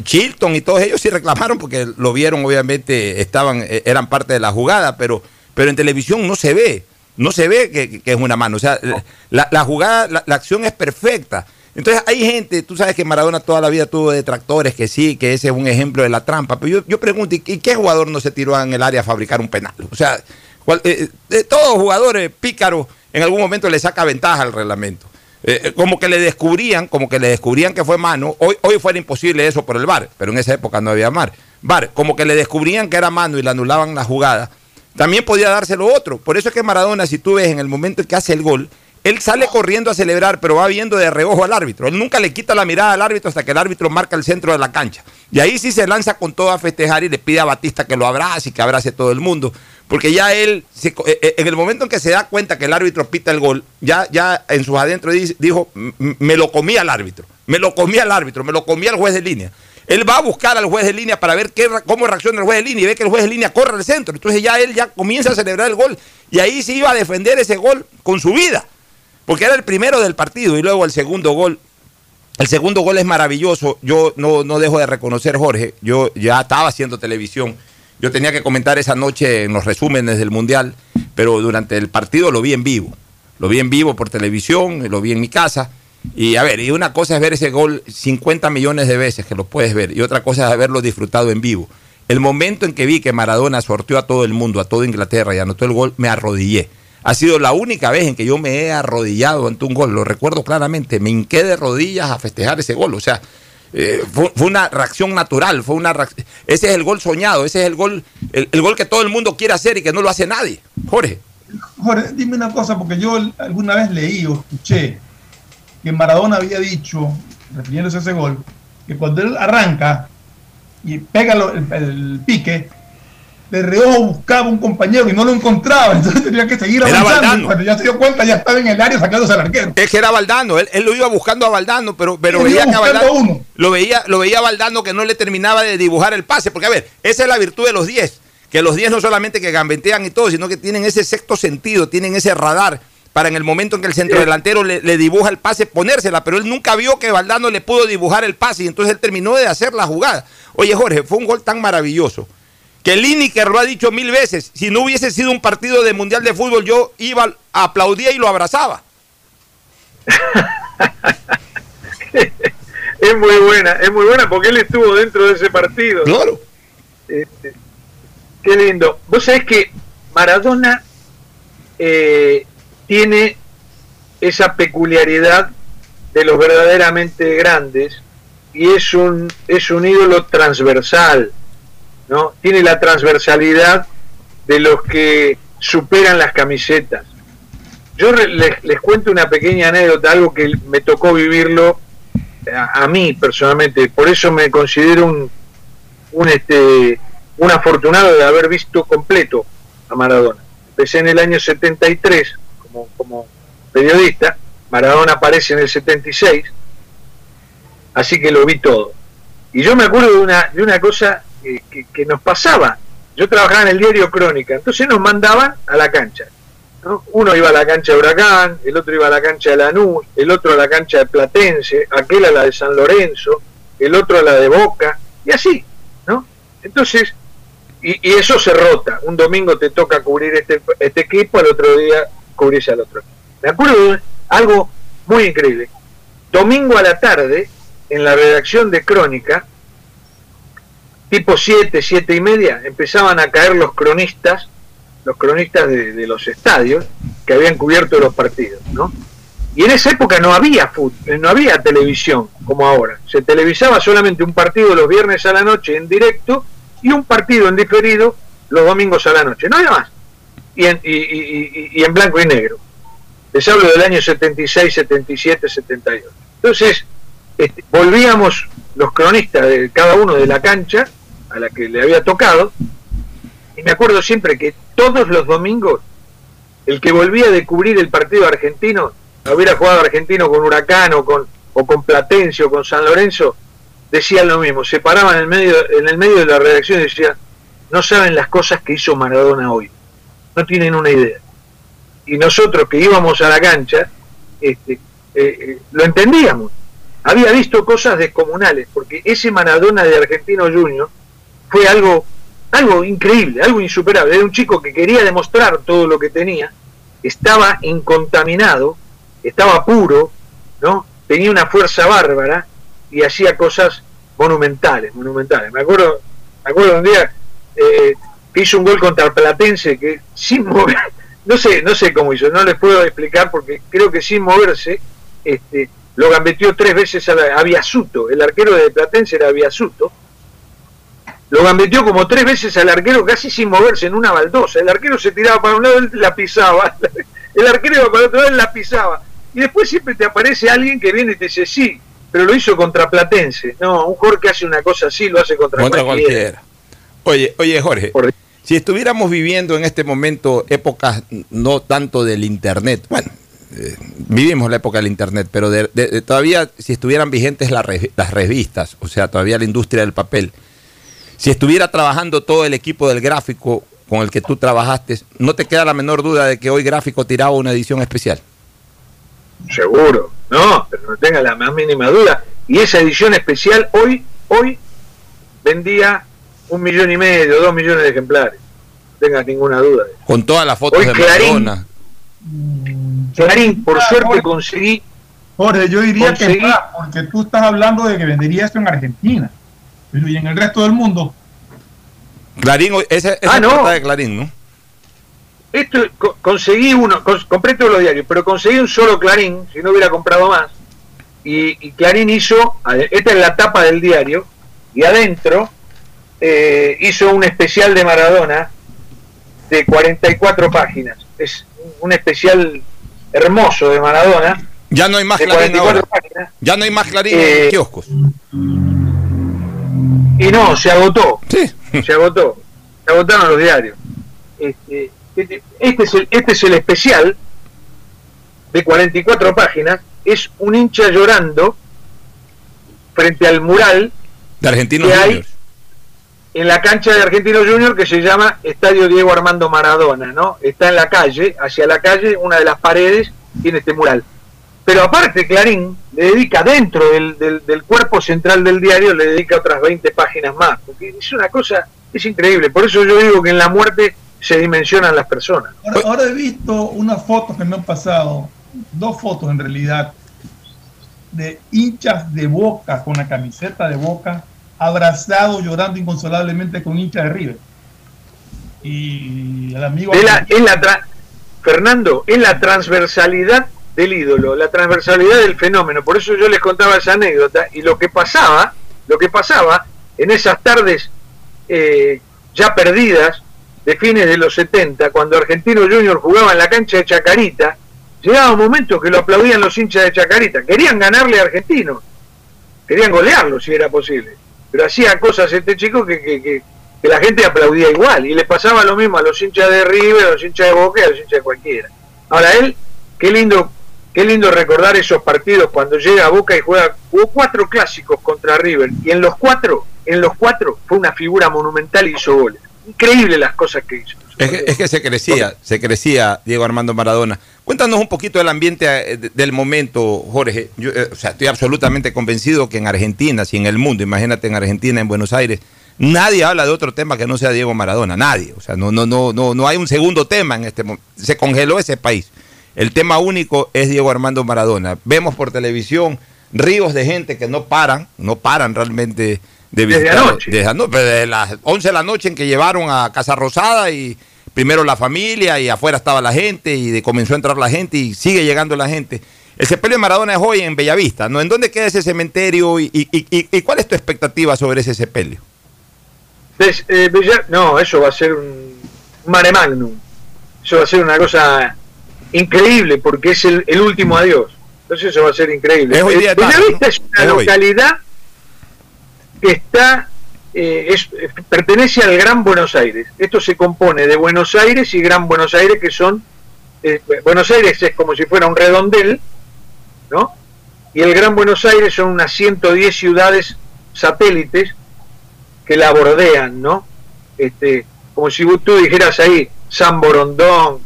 Chilton y todos ellos sí reclamaron porque lo vieron, obviamente, estaban, eh, eran parte de la jugada, pero, pero en televisión no se ve, no se ve que, que es una mano. O sea, la, la jugada, la, la acción es perfecta. Entonces hay gente, tú sabes que Maradona toda la vida tuvo detractores, que sí, que ese es un ejemplo de la trampa, pero yo, yo pregunto, ¿y qué jugador no se tiró en el área a fabricar un penal? O sea, cual- eh, eh, todo jugador eh, pícaro en algún momento le saca ventaja al reglamento. Eh, eh, como que le descubrían, como que le descubrían que fue mano. Hoy, hoy fuera imposible eso por el VAR, pero en esa época no había VAR. VAR, como que le descubrían que era mano y le anulaban la jugada. También podía dárselo otro. Por eso es que Maradona, si tú ves en el momento en que hace el gol, él sale corriendo a celebrar, pero va viendo de reojo al árbitro. Él nunca le quita la mirada al árbitro hasta que el árbitro marca el centro de la cancha. Y ahí sí se lanza con todo a festejar y le pide a Batista que lo abrace y que abrace todo el mundo. Porque ya él, eh, eh, en el momento en que se da cuenta que el árbitro pita el gol, ya, ya en sus adentros dijo, "M- m- me lo comí al árbitro, me lo comí al árbitro, me lo comí al juez de línea. Él va a buscar al juez de línea para ver qué, cómo reacciona el juez de línea y ve que el juez de línea corre al centro. Entonces ya él ya comienza a celebrar el gol y ahí se iba a defender ese gol con su vida. Porque era el primero del partido y luego el segundo gol. El segundo gol es maravilloso. Yo no, no dejo de reconocer, Jorge. Yo ya estaba haciendo televisión. Yo tenía que comentar esa noche en los resúmenes del Mundial, pero durante el partido lo vi en vivo. Lo vi en vivo por televisión, lo vi en mi casa. Y a ver, y una cosa es ver ese gol 50 millones de veces que lo puedes ver, y otra cosa es haberlo disfrutado en vivo. El momento en que vi que Maradona sorteó a todo el mundo, a toda Inglaterra y anotó el gol, me arrodillé. Ha sido la única vez en que yo me he arrodillado ante un gol, lo recuerdo claramente, me hinqué de rodillas a festejar ese gol, o sea, eh, fue, una reacción natural, fue una reacc- ese es el gol soñado, ese es el gol, el, gol que todo el mundo quiere hacer y que no lo hace nadie. Jorge. Jorge, dime una cosa, porque yo alguna vez leí o escuché que Maradona había dicho, refiriéndose a ese gol, que cuando él arranca y pega el pique, de reojo buscaba un compañero y no lo encontraba, entonces tenía que seguir avanzando. Cuando ya se dio cuenta, ya estaba en el área sacándose al arquero. Es que era Valdano, él, él lo iba buscando a Valdano, pero, pero Él veía que a Valdano, uno. lo veía, lo veía a Valdano que no le terminaba de dibujar el pase, porque a ver, esa es la virtud de los 10, que los 10 no solamente que gambetean y todo, sino que tienen ese sexto sentido, tienen ese radar para en el momento en que el centro delantero le, le dibuja el pase ponérsela, pero él nunca vio que Valdano le pudo dibujar el pase y entonces él terminó de hacer la jugada. Oye Jorge, fue un gol tan maravilloso que Lineker lo ha dicho mil veces, si no hubiese sido un partido de Mundial de Fútbol yo iba, aplaudía y lo abrazaba. [LAUGHS] Es muy buena, es muy buena porque él estuvo dentro de ese partido. Claro. Este, qué lindo. Vos sabés que Maradona eh, tiene esa peculiaridad de los verdaderamente grandes y es un, es un ídolo transversal, ¿no? Tiene la transversalidad de los que superan las camisetas. Yo les, cuento una pequeña anécdota, algo que me tocó vivirlo a, a mí personalmente, por eso me considero un, un este un afortunado de haber visto completo a Maradona. Empecé en el año 73 como, como periodista, Maradona aparece en el 76, así que lo vi todo. Y yo me acuerdo de una, de una cosa que, nos pasaba. Yo trabajaba en el diario Crónica, entonces nos mandaban a la cancha. ¿no? Uno iba a la cancha de Huracán, el otro iba a la cancha de Lanús, el otro a la cancha de Platense, aquel a la de San Lorenzo, el otro a la de Boca, y así, ¿no? Entonces, y, eso se rota. Un domingo te toca cubrir este, este equipo, al otro día cubrís al otro. Me acuerdo de algo muy increíble. Domingo a la tarde, en la redacción de Crónica, tipo 7, 7 y media, empezaban a caer los cronistas, los cronistas de, los estadios que habían cubierto los partidos, ¿no? Y en esa época no había fútbol, no había televisión como ahora. Se televisaba solamente un partido los viernes a la noche en directo y un partido en diferido los domingos a la noche. No había más. Y en, y- y- y en blanco y negro. Les hablo del año 76, 77, 78. Entonces, este, volvíamos los cronistas de cada uno de la cancha a la que le había tocado. Y me acuerdo siempre que todos los domingos, el que volvía de cubrir el partido argentino, hubiera jugado argentino con Huracán o con, o con Platense o con San Lorenzo, decían lo mismo. Se paraban en el medio, en el medio de la redacción y decían, no saben las cosas que hizo Maradona hoy. No tienen una idea. Y nosotros que íbamos a la cancha, este, eh, eh, lo entendíamos. Había visto cosas descomunales, porque ese Maradona de Argentino Junior fue algo, algo increíble, algo insuperable. Era un chico que quería demostrar todo lo que tenía, estaba incontaminado, estaba puro, ¿no? Tenía una fuerza bárbara y hacía cosas monumentales, monumentales. Me acuerdo, me acuerdo un día eh, que hizo un gol contra el Platense que sin mover, [LAUGHS] no sé, no sé cómo hizo, no les puedo explicar porque creo que sin moverse, este, lo gambeteó tres veces a, la- el arquero de Platense era Biasuto, lo gambeteó como tres veces al arquero casi sin moverse en una baldosa. El arquero se tiraba para un lado, él la pisaba. [LAUGHS] El arquero iba para otro lado, él la pisaba. Y después siempre te aparece alguien que viene y te dice, sí, pero lo hizo contra Platense. No, un jugador que hace una cosa así lo hace contra, Contra cualquiera. cualquiera. Oye, oye Jorge, si estuviéramos viviendo en este momento épocas no tanto del Internet, bueno, eh, vivimos la época del Internet, pero de- de- de todavía si estuvieran vigentes re- las revistas, o sea, todavía la industria del papel, si estuviera trabajando todo el equipo del gráfico con el que tú trabajaste, no te queda la menor duda de que hoy gráfico tiraba una edición especial. Seguro, no, pero no tenga la más mínima duda. Y esa edición especial hoy, hoy vendía un millón y medio, dos millones de ejemplares. No tenga ninguna duda. Con todas las fotos Hoy de Clarín- Maradona. Clarín, por suerte conseguí. Jorge, yo diría que más, porque tú estás hablando de que vendería esto en Argentina. Pero y en el resto del mundo. Clarín, esa, esa Ah, no. de Clarín, ¿no? Esto co- conseguí uno, compré todos los diarios, pero conseguí un solo Clarín, si no hubiera comprado más. Y, y Clarín hizo, esta es la tapa del diario, y adentro eh, hizo un especial de Maradona de 44 páginas. Es un especial hermoso de Maradona. Ya no hay más Clarín 44 ahora. páginas. Ya no hay más Clarín Eh, en kioscos. Y no, se agotó. Se agotó. Se agotaron los diarios. Este, este, este es el, este es el especial de 44 páginas. Es un hincha llorando frente al mural De Argentinos que hay Juniors. en la cancha de Argentino Junior que se llama Estadio Diego Armando Maradona, ¿no? Está en la calle, hacia la calle, una de las paredes tiene este mural. Pero aparte, Clarín le dedica dentro del, del- del cuerpo central del diario, le dedica otras 20 páginas más, porque es una cosa, es increíble. Por eso yo digo que en la muerte se dimensionan las personas. Ahora, ahora he visto unas fotos que me han pasado, dos fotos en realidad, de hinchas de boca con la camiseta de boca, abrazados, llorando inconsolablemente con hinchas de River. Y el amigo. Es la, es la tra- Fernando, es la transversalidad del ídolo, la transversalidad del fenómeno. Por eso yo les contaba esa anécdota y lo que pasaba, lo que pasaba en esas tardes eh, ya perdidas de fines de los 70, cuando Argentino Junior jugaba en la cancha de Chacarita, llegaba un momento que lo aplaudían los hinchas de Chacarita. Querían ganarle a Argentino, querían golearlo si era posible. Pero hacía cosas este chico que, que, que- la gente aplaudía igual. Y le pasaba lo mismo a los hinchas de River, a los hinchas de Boca a los hinchas de cualquiera. Ahora él, qué lindo, qué lindo recordar esos partidos cuando llega a Boca y juega, jugó cuatro clásicos contra River. Y en los cuatro, en los cuatro fue una figura monumental y hizo goles. Increíble las cosas que hizo. Es que, se crecía, se crecía Diego Armando Maradona. Cuéntanos un poquito del ambiente eh, de- del momento, Jorge. Yo, eh, o sea, estoy absolutamente convencido que en Argentina, si en el mundo, imagínate en Argentina, en Buenos Aires, nadie habla de otro tema que no sea Diego Maradona, nadie. O sea, no, no, no, no, no hay un segundo tema en este momento. Se congeló ese país. El tema único es Diego Armando Maradona. Vemos por televisión ríos de gente que no paran, no paran realmente de Desde visitar- anoche. Desde, ano- pero desde las 11 de la noche en que llevaron a Casa Rosada y primero la familia y afuera estaba la gente y de- comenzó a entrar la gente y sigue llegando la gente. El sepelio de Maradona es hoy en Bellavista, ¿no? ¿En dónde queda ese cementerio y, y- y- y- y cuál es tu expectativa sobre ese sepelio? Eh, Bella- no, eso va a ser un mare magnum. Eso va a ser una cosa increíble porque es el, el último adiós. Entonces eso va a ser increíble. Es Eh, Bellavista es una Es hoy. localidad que está eh, es- pertenece al Gran Buenos Aires. Esto se compone de Buenos Aires y Gran Buenos Aires que son eh, Buenos Aires es como si fuera un redondel, ¿no? Y el Gran Buenos Aires son unas 110 ciudades satélites que la bordean, ¿no? Este, como si tú dijeras ahí San Borondón,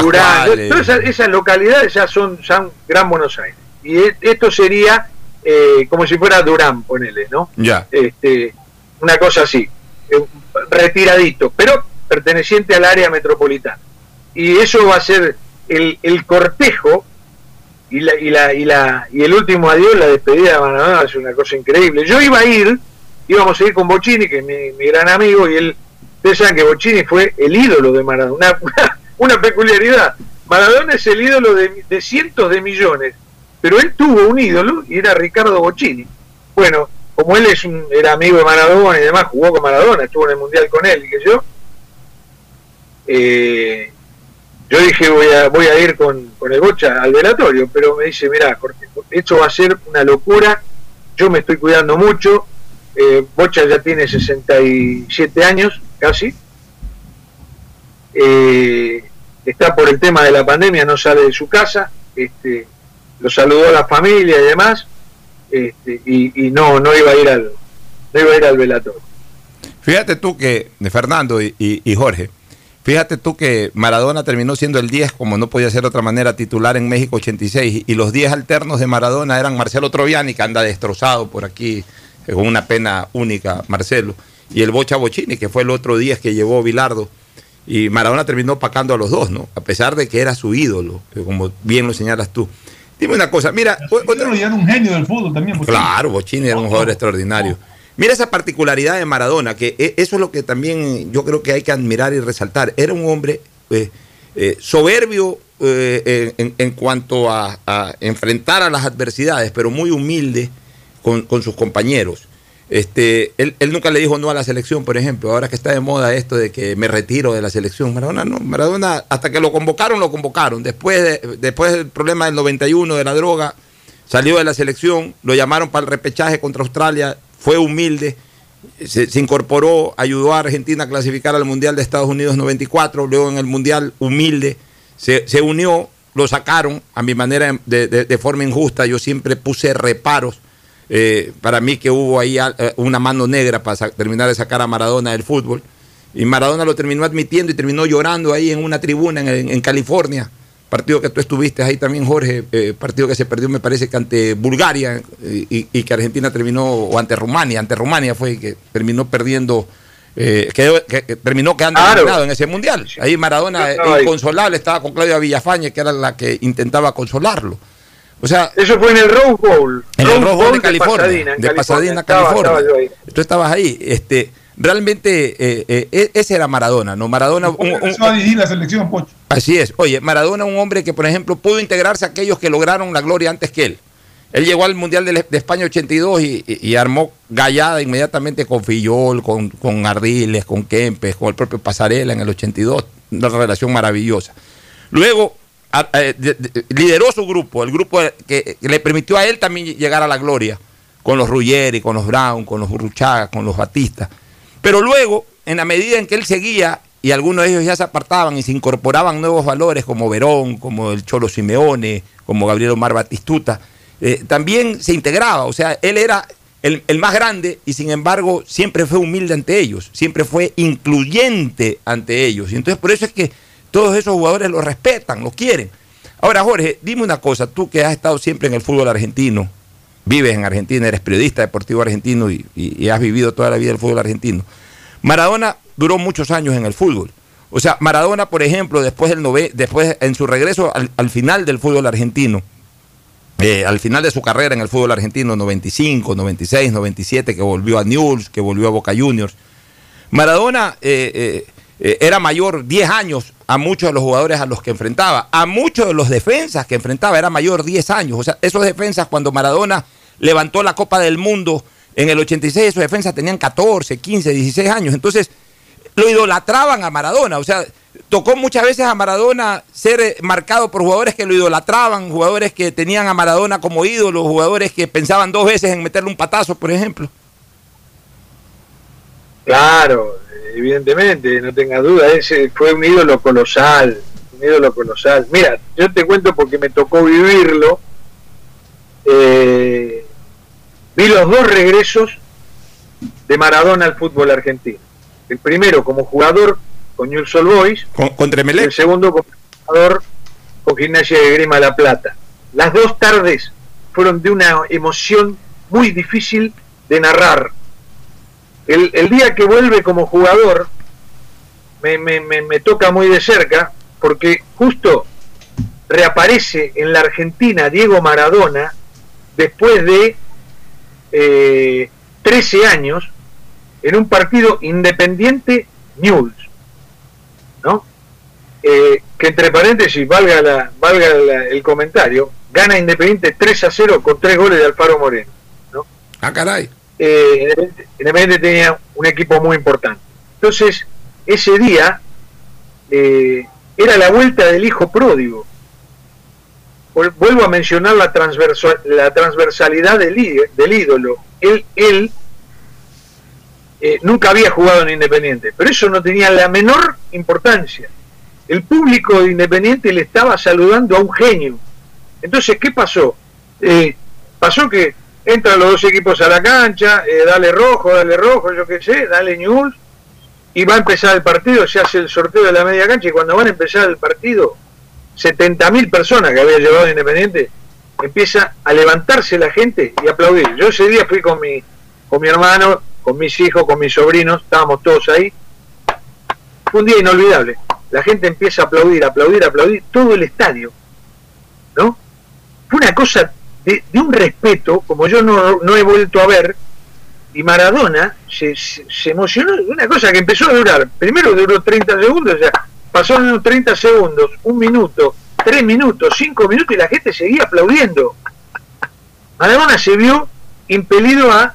Durán, todas esas, esas localidades ya son, son Gran Buenos Aires. Y e- esto sería eh, como si fuera Durán, ponele, ¿no? Ya. Este, una cosa así, eh, retiradito, pero perteneciente al área metropolitana. Y eso va a ser el, el cortejo y, la, y, la, y, la, y el último adiós, la despedida de Maradona, ser una cosa increíble. Yo iba a ir, íbamos a ir con Bocini, que es mi, mi gran amigo, y él, ustedes saben que Bocini fue el ídolo de Maradona. [LAUGHS] Una, una peculiaridad, Maradona es el ídolo de, cientos de millones, pero él tuvo un ídolo y era Ricardo Bocini. Bueno, como él es un, era amigo de Maradona y demás, jugó con Maradona, estuvo en el Mundial con él y que yo, eh, yo dije voy a, ir con, con el Bocha al velatorio, pero me dice, mira, Jorge, esto va a ser una locura, yo me estoy cuidando mucho, eh, Bocha ya tiene 67 años, casi, eh, está por el tema de la pandemia, no sale de su casa, este, lo saludó a la familia y demás, este, y, no, no iba a ir al, no iba a ir al velatorio. Fíjate tú que, Fernando y, y- Jorge, fíjate tú que Maradona terminó siendo el 10, como no podía ser de otra manera, titular en México 86, y los 10 alternos de Maradona eran Marcelo Troviani, que anda destrozado por aquí, eh, con una pena única, Marcelo, y el Bocha Bochini, que fue el otro 10 que llevó Bilardo. Y Maradona terminó pacando a los dos, ¿no? A pesar de que era su ídolo, como bien lo señalas tú. Dime una cosa, mira, otra- era un genio del fútbol también. Claro, Bochini era un jugador extraordinario. Mira esa particularidad de Maradona, que e- eso es lo que también yo creo que hay que admirar y resaltar. Era un hombre eh, eh, soberbio eh, en, en cuanto a, a enfrentar a las adversidades, pero muy humilde con, con sus compañeros. Este, él, él nunca le dijo no a la selección, por ejemplo. Ahora que está de moda esto de que me retiro de la selección. Maradona no. Maradona, hasta que lo convocaron, lo convocaron. Después, de- después del problema del 91 de la droga, salió de la selección, lo llamaron para el repechaje contra Australia, fue humilde, se, incorporó, ayudó a Argentina a clasificar al Mundial de Estados Unidos 94, luego en el Mundial humilde, se, se unió, lo sacaron a mi manera de- de forma injusta, yo siempre puse reparos. Eh, para mí que hubo ahí eh, una mano negra para terminar de sacar a Maradona del fútbol. Y Maradona lo terminó admitiendo y terminó llorando ahí en una tribuna en, California. Partido que tú estuviste ahí también, Jorge. eh, partido que se perdió, me parece que ante Bulgaria eh, y, y que Argentina terminó, o ante Rumania, ante Rumania fue que terminó perdiendo, eh, quedó- que, que terminó quedando Claro. eliminado en ese mundial. Ahí Maradona, inconsolable, estaba con Claudia Villafañe, que era la que intentaba consolarlo. O sea, Eso fue en el Rose Bowl. en el Rose Bowl de de California. Pasadena, en de Pasadena, Estaba- California. estaba yo ahí. Tú estabas ahí. Este, realmente, eh, eh, e- ese era Maradona, ¿no? Maradona, un- un- Empezó a dirigir la selección, Pocho. Así es. Oye, Maradona, un hombre que, por ejemplo, pudo integrarse a aquellos que lograron la gloria antes que él. Él llegó al Mundial de, de España 82 y, y- y armó gallada inmediatamente con Fillol, con, con Ardiles, con Kempes, con el propio Pasarela en el 82. Una relación maravillosa. Luego lideró su grupo, el grupo que, le permitió a él también llegar a la gloria, con los Ruggeri, con los Brown, con los Burruchaga, con los Batista. Pero luego, en la medida en que él seguía y algunos de ellos ya se apartaban y se incorporaban nuevos valores como Verón, como el Cholo Simeone, como Gabriel Omar Batistuta, eh, también se integraba. O sea, él era el, el más grande y sin embargo siempre fue humilde ante ellos, siempre fue incluyente ante ellos. Y entonces por eso es que todos esos jugadores lo respetan, lo quieren. Ahora, Jorge, dime una cosa, tú que has estado siempre en el fútbol argentino, vives en Argentina, eres periodista deportivo argentino y, has vivido toda la vida el fútbol argentino. Maradona duró muchos años en el fútbol. O sea, Maradona, por ejemplo, después del nove- después en su regreso al, al final del fútbol argentino, eh, al final de su carrera en el fútbol argentino, 95, 96, 97, que volvió a Newell's, que volvió a Boca Juniors. Maradona eh, eh, eh, era mayor 10 años a muchos de los jugadores a los que enfrentaba. A muchos de los defensas que enfrentaba era mayor 10 años. O sea, esos defensas cuando Maradona levantó la Copa del Mundo en el 86, esos defensas tenían 14, 15, 16 años. Entonces, lo idolatraban a Maradona. O sea, tocó muchas veces a Maradona ser eh, marcado por jugadores que lo idolatraban, jugadores que tenían a Maradona como ídolo, jugadores que pensaban dos veces en meterle un patazo, por ejemplo. Claro, evidentemente, no tengas duda, ese fue un ídolo colosal, un ídolo colosal. Mira, yo te cuento porque me tocó vivirlo. eh, vi los dos regresos de Maradona al fútbol argentino. El primero como jugador con Newell's Old Boys, contra y el segundo como jugador con Gimnasia de Grima La Plata. Las dos tardes fueron de una emoción muy difícil de narrar. El, el día que vuelve como jugador me, me- me- me toca muy de cerca porque justo reaparece en la Argentina Diego Maradona después de eh, 13 años en un partido independiente Newell's, ¿no? Eh, que entre paréntesis, valga, la, valga la- el comentario, gana Independiente 3 a 0 con tres goles de Alfaro Moreno. Ah, caray. Eh, Independiente, Independiente tenía un equipo muy importante. Entonces, ese día eh, era la vuelta del hijo pródigo. Vuelvo a mencionar la, transversalidad del, ídolo. Él, él eh, nunca había jugado en Independiente, pero eso no tenía la menor importancia. El público de Independiente le estaba saludando a un genio. Entonces, ¿qué pasó? Eh, pasó que entran los dos equipos a la cancha, eh, dale rojo, dale rojo, yo qué sé, dale news, y va a empezar el partido, se hace el sorteo de la media cancha, y cuando van a empezar el partido, 70.000 personas que había llevado Independiente, empieza a levantarse la gente y aplaudir. Yo ese día fui con mi, con mi hermano, con mis hijos, con mis sobrinos, estábamos todos ahí. Fue un día inolvidable. La gente empieza a aplaudir, aplaudir, aplaudir, todo el estadio. ¿No? Fue una cosa de, un respeto, como yo no, no he vuelto a ver, y Maradona se, se, se emocionó de una cosa que empezó a durar. Primero duró 30 segundos, o sea, pasaron unos 30 segundos, un minuto, tres minutos, cinco minutos y la gente seguía aplaudiendo. Maradona se vio impelido a,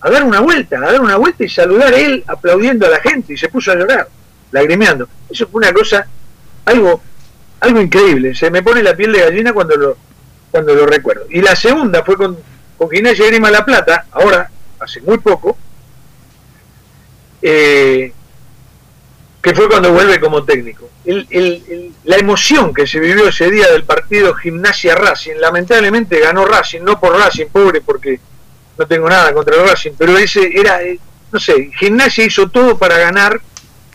a dar una vuelta, a dar una vuelta y saludar a él aplaudiendo a la gente y se puso a llorar, lagrimeando. Eso fue una cosa, algo, algo increíble. Se me pone la piel de gallina cuando lo, cuando lo recuerdo. Y la segunda fue con, con Gimnasia Grima La Plata, ahora, hace muy poco, eh, que fue cuando vuelve como técnico. El- el- el- la emoción que se vivió ese día del partido Gimnasia Racing, lamentablemente ganó Racing, no por Racing, pobre, porque no tengo nada contra el Racing, pero ese era, eh, no sé, Gimnasia hizo todo para ganar,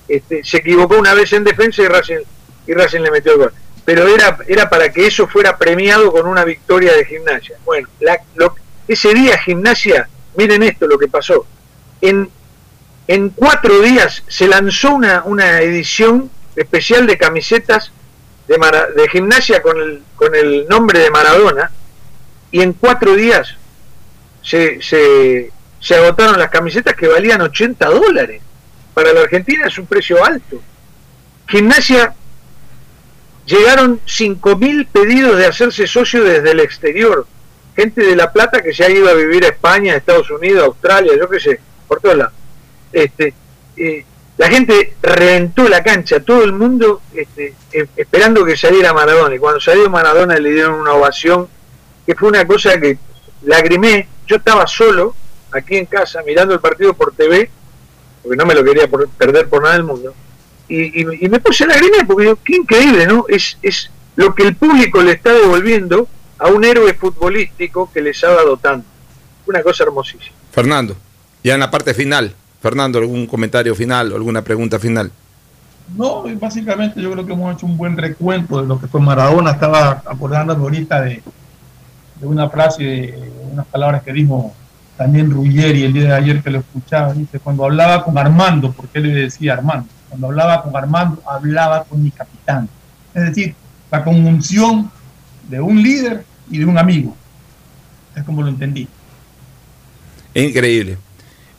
este, se equivocó una vez en defensa y Racing, y Racing le metió el gol. Pero era, era para que eso fuera premiado con una victoria de Gimnasia. Bueno, la- lo- ese día Gimnasia, miren esto lo que pasó. En, en cuatro días se lanzó una, una edición especial de camisetas de, Mara- de gimnasia con el, con el nombre de Maradona y en cuatro días se, se, se agotaron las camisetas que valían 80 dólares. Para la Argentina es un precio alto. Gimnasia llegaron 5.000 pedidos de hacerse socio desde el exterior. Gente de La Plata que se ha ido a vivir a España, a Estados Unidos, a Australia, yo qué sé, por todos lados. Este, eh, la gente reventó la cancha, todo el mundo este, eh, esperando que saliera Maradona. Y cuando salió Maradona le dieron una ovación, que fue una cosa que lagrimé. Yo estaba solo aquí en casa mirando el partido por TV, porque no me lo quería perder por nada del mundo. Y, y- y me puse a lagrimar porque digo, qué increíble, ¿no? Es, es lo que el público le está devolviendo a un héroe futbolístico que les ha dado tanto. Una cosa hermosísima. Fernando, ya en la parte final. Fernando, ¿algún comentario final o alguna pregunta final? No, básicamente yo creo que hemos hecho un buen recuento de lo que fue Maradona. Estaba acordándome ahorita de, de una frase, de unas palabras que dijo también Ruggeri el día de ayer que lo escuchaba. Dice, cuando hablaba con Armando, porque él le decía Armando, cuando hablaba con Armando, hablaba con mi capitán. Es decir, la conjunción de un líder y de un amigo. Es como lo entendí. Increíble.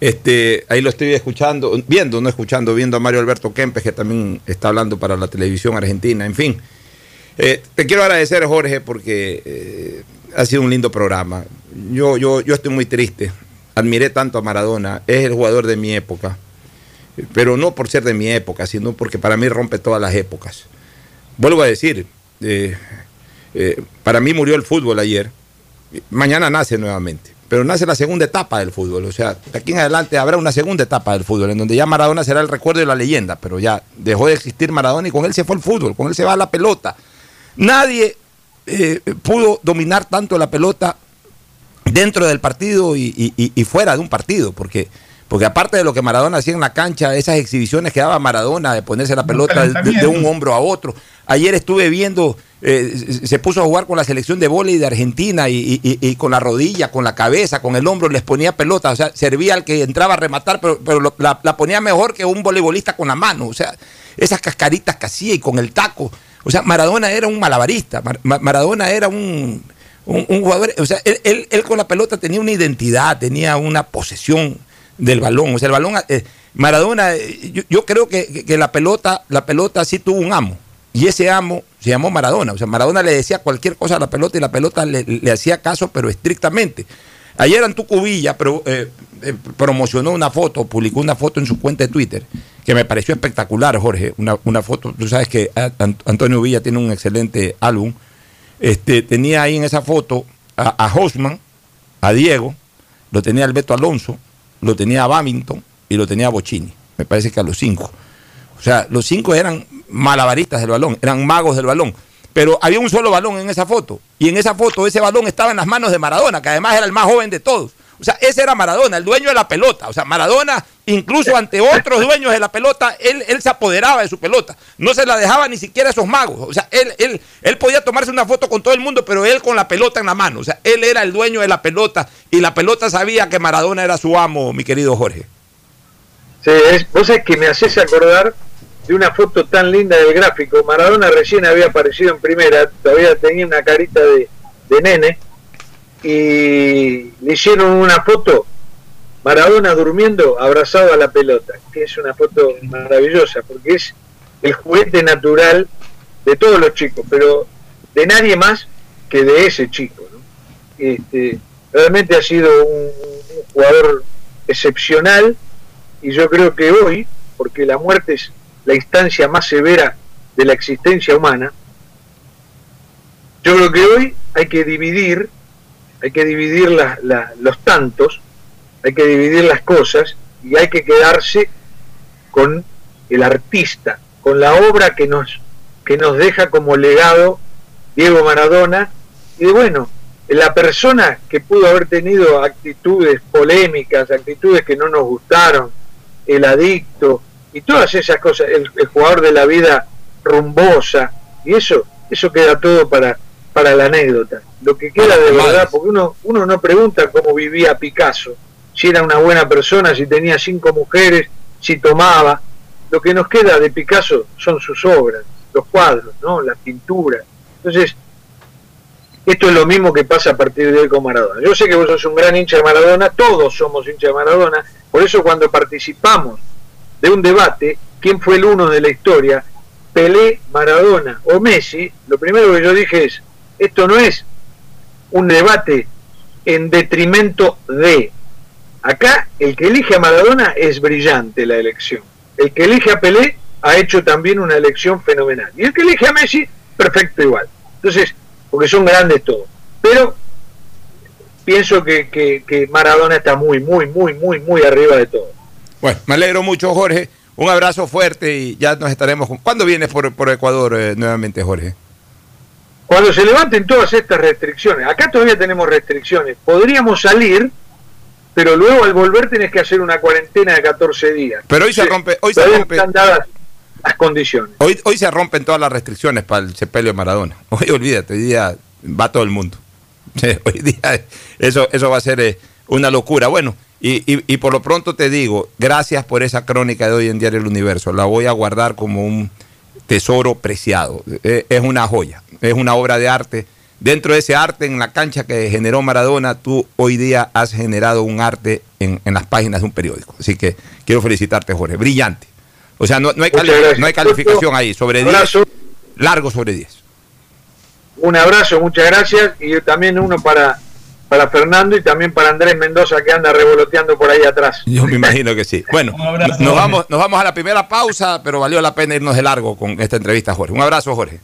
Este, ahí lo estoy escuchando, viendo, no escuchando, viendo a Mario Alberto Kempes, que también está hablando para la televisión argentina, en fin. Eh, te quiero agradecer, Jorge, porque eh, ha sido un lindo programa. Yo, yo, yo estoy muy triste. Admiré tanto a Maradona, es el jugador de mi época, pero no por ser de mi época, sino porque para mí rompe todas las épocas. Vuelvo a decir, eh, eh, para mí murió el fútbol ayer, mañana nace nuevamente, pero nace la segunda etapa del fútbol, o sea, de aquí en adelante habrá una segunda etapa del fútbol, en donde ya Maradona será el recuerdo y la leyenda, pero ya dejó de existir Maradona y con él se fue el fútbol, con él se va la pelota. Nadie eh, pudo dominar tanto la pelota dentro del partido y, fuera de un partido, porque, porque aparte de lo que Maradona hacía en la cancha, esas exhibiciones que daba Maradona de ponerse la pelota de, un hombro a otro. Ayer estuve viendo, eh, se- puso a jugar con la selección de vóley de Argentina y, y- y- con la rodilla, con la cabeza, con el hombro, les ponía pelota, o sea, servía al que entraba a rematar, pero, pero lo- la, la ponía mejor que un voleibolista con la mano, o sea, esas cascaritas que hacía y con el taco. O sea, Maradona era un malabarista, Mar- Ma- Maradona era un, un, un jugador, o sea, él, él- él con la pelota tenía una identidad, tenía una posesión del balón. O sea, el balón, eh, Maradona, eh, yo, creo que, que- la pelota, la pelota sí tuvo un amo. Y ese amo se llamó Maradona. O sea, Maradona le decía cualquier cosa a la pelota y la pelota le, hacía caso, pero estrictamente. Ayer Antú Cubilla pero, eh, promocionó una foto, publicó una foto en su cuenta de Twitter, que me pareció espectacular, Jorge. Una, una foto, tú sabes que Antonio Villa tiene un excelente álbum. Este, tenía ahí en esa foto a, a Hosman, a Diego, lo tenía Alberto Alonso, lo tenía Babington y lo tenía Bocini. Me parece que a los cinco. O sea, los cinco eran malabaristas del balón, eran magos del balón. Pero había un solo balón en esa foto. Y en esa foto ese balón estaba en las manos de Maradona, que además era el más joven de todos. O sea, ese era Maradona, el dueño de la pelota. O sea, Maradona, incluso ante otros [LAUGHS] dueños de la pelota, él, él se apoderaba de su pelota. No se la dejaba ni siquiera a esos magos. O sea, él, él, él podía tomarse una foto con todo el mundo, pero él con la pelota en la mano. O sea, él era el dueño de la pelota y la pelota sabía que Maradona era su amo, mi querido Jorge. Sí, es, vos sabés que me haces acordar de una foto tan linda del gráfico. Maradona recién había aparecido en primera, todavía tenía una carita de, de nene, y le hicieron una foto, Maradona durmiendo abrazado a la pelota, que es una foto maravillosa, porque es el juguete natural de todos los chicos, pero de nadie más que de ese chico. Este, realmente ha sido un jugador excepcional y yo creo que hoy, porque la muerte es la instancia más severa de la existencia humana, yo creo que hoy hay que dividir, hay que dividir la- los tantos, hay que dividir las cosas y hay que quedarse con el artista, con la obra que nos, que nos deja como legado Diego Maradona y de bueno, la persona que pudo haber tenido actitudes polémicas, actitudes que no nos gustaron, el adicto y todas esas cosas, el, el jugador de la vida rumbosa y eso, eso queda todo para, para la anécdota. Lo que queda de verdad, porque uno, uno no pregunta cómo vivía Picasso, si era una buena persona, si tenía cinco mujeres, si tomaba. Lo que nos queda de Picasso son sus obras, los cuadros, ¿no? las pinturas. Entonces, esto es lo mismo que pasa a partir de hoy con Maradona. Yo sé que vos sos un gran hincha de Maradona, todos somos hincha de Maradona, por eso cuando participamos de un debate, quién fue el uno de la historia, Pelé, Maradona o Messi, lo primero que yo dije es, esto no es un debate en detrimento de. Acá el que elige a Maradona es brillante la elección. El que elige a Pelé ha hecho también una elección fenomenal. Y el que elige a Messi, perfecto igual. Entonces, porque son grandes todos. Pero pienso que, que, que Maradona está muy, muy, muy, muy, muy arriba de todo. Bueno, me alegro mucho, Jorge. Un abrazo fuerte y ya nos estaremos. con- ¿Cuándo vienes por, por Ecuador eh, nuevamente, Jorge? Cuando se levanten todas estas restricciones, acá todavía tenemos restricciones, podríamos salir, pero luego al volver tenés que hacer una cuarentena de 14 días. Pero hoy se rompe, hoy se rompe. están dadas las condiciones. Hoy, hoy se rompen todas las restricciones para el sepelio de Maradona. [LAUGHS] Hoy olvídate, hoy día va todo el mundo. [LAUGHS] Hoy día eso, eso va a ser eh, una locura. Bueno, y, y- y por lo pronto te digo, gracias por esa crónica de hoy en Diario El Universo. La voy a guardar como un tesoro preciado. Eh, Es una joya, es una obra de arte dentro de ese arte en la cancha que generó Maradona, tú hoy día has generado un arte en, en las páginas de un periódico. Así que quiero felicitarte, Jorge. Brillante. O sea, no, no hay, cali- no hay calificación ahí. Sobre Un 10. abrazo. Largo sobre 10. Un abrazo, muchas gracias. Y también uno para, para Fernando y también para Andrés Mendoza que anda revoloteando por ahí atrás. Yo me imagino que sí. Bueno, abrazo, nos vamos, nos vamos a la primera pausa, pero valió la pena irnos de largo con esta entrevista, Jorge. Un abrazo, Jorge.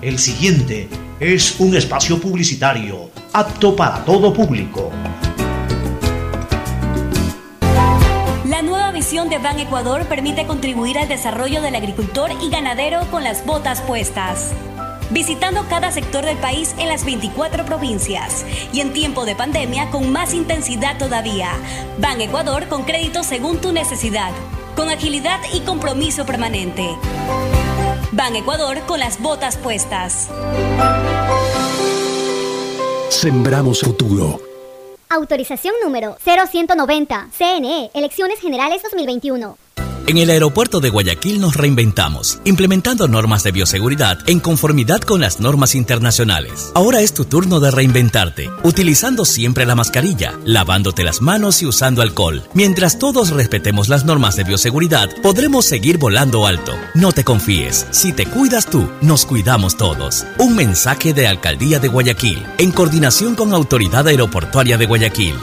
El siguiente es un espacio publicitario apto para todo público. La nueva visión de Ban Ecuador permite contribuir al desarrollo del agricultor y ganadero con las botas puestas. Visitando cada sector del país en las 24 provincias y en tiempo de pandemia con más intensidad todavía. Ban Ecuador con crédito según tu necesidad, con agilidad y compromiso permanente. Ban Ecuador con las botas puestas. Sembramos futuro. Autorización número 0190. CNE, Elecciones Generales 2021. En el aeropuerto de Guayaquil nos reinventamos, implementando normas de bioseguridad en conformidad con las normas internacionales. Ahora es tu turno de reinventarte, utilizando siempre la mascarilla, lavándote las manos y usando alcohol. Mientras todos respetemos las normas de bioseguridad, podremos seguir volando alto. No te confíes, si te cuidas tú, nos cuidamos todos. Un mensaje de Alcaldía de Guayaquil, en coordinación con Autoridad Aeroportuaria de Guayaquil.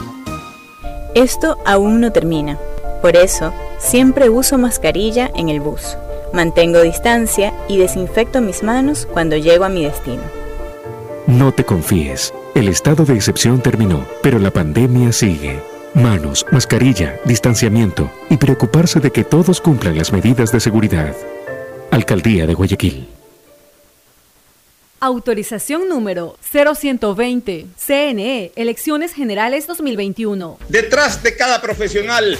Esto aún no termina. Por eso, siempre uso mascarilla en el bus. Mantengo distancia y desinfecto mis manos cuando llego a mi destino. No te confíes. El estado de excepción terminó, pero la pandemia sigue. Manos, mascarilla, distanciamiento y preocuparse de que todos cumplan las medidas de seguridad. Alcaldía de Guayaquil. Autorización número 0120. CNE, Elecciones Generales 2021. Detrás de cada profesional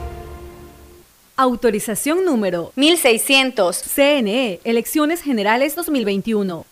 Autorización número 1600. CNE, Elecciones Generales 2021.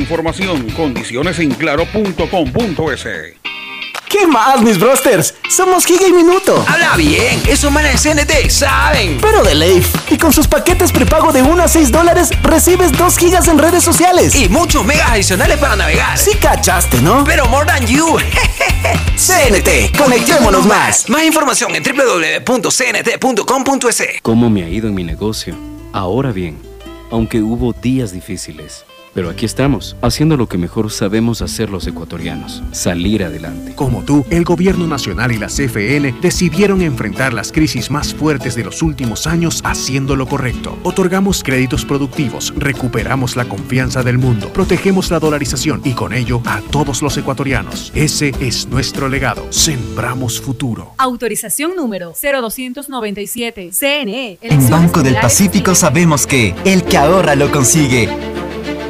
información, condiciones en claro.com.es. ¿Qué más, mis brosters? Somos Giga y Minuto. Habla bien, esos manes de CNT saben. Pero de Leif. Y con sus paquetes prepago de 1 a 6 dólares, recibes 2 gigas en redes sociales. Y muchos megas adicionales para navegar. Sí cachaste, ¿no? Pero more than you. [LAUGHS] CNT, conectémonos más. Más información en www.cnt.com.es. ¿Cómo me ha ido en mi negocio? Ahora bien, aunque hubo días difíciles, pero aquí estamos, haciendo lo que mejor sabemos hacer los ecuatorianos, salir adelante. Como tú, el Gobierno Nacional y la CFN decidieron enfrentar las crisis más fuertes de los últimos años haciendo lo correcto. Otorgamos créditos productivos, recuperamos la confianza del mundo, protegemos la dolarización y con ello a todos los ecuatorianos. Ese es nuestro legado. Sembramos futuro. Autorización número 0297. CNE, En Banco del Pacífico sabemos que el que ahorra lo consigue.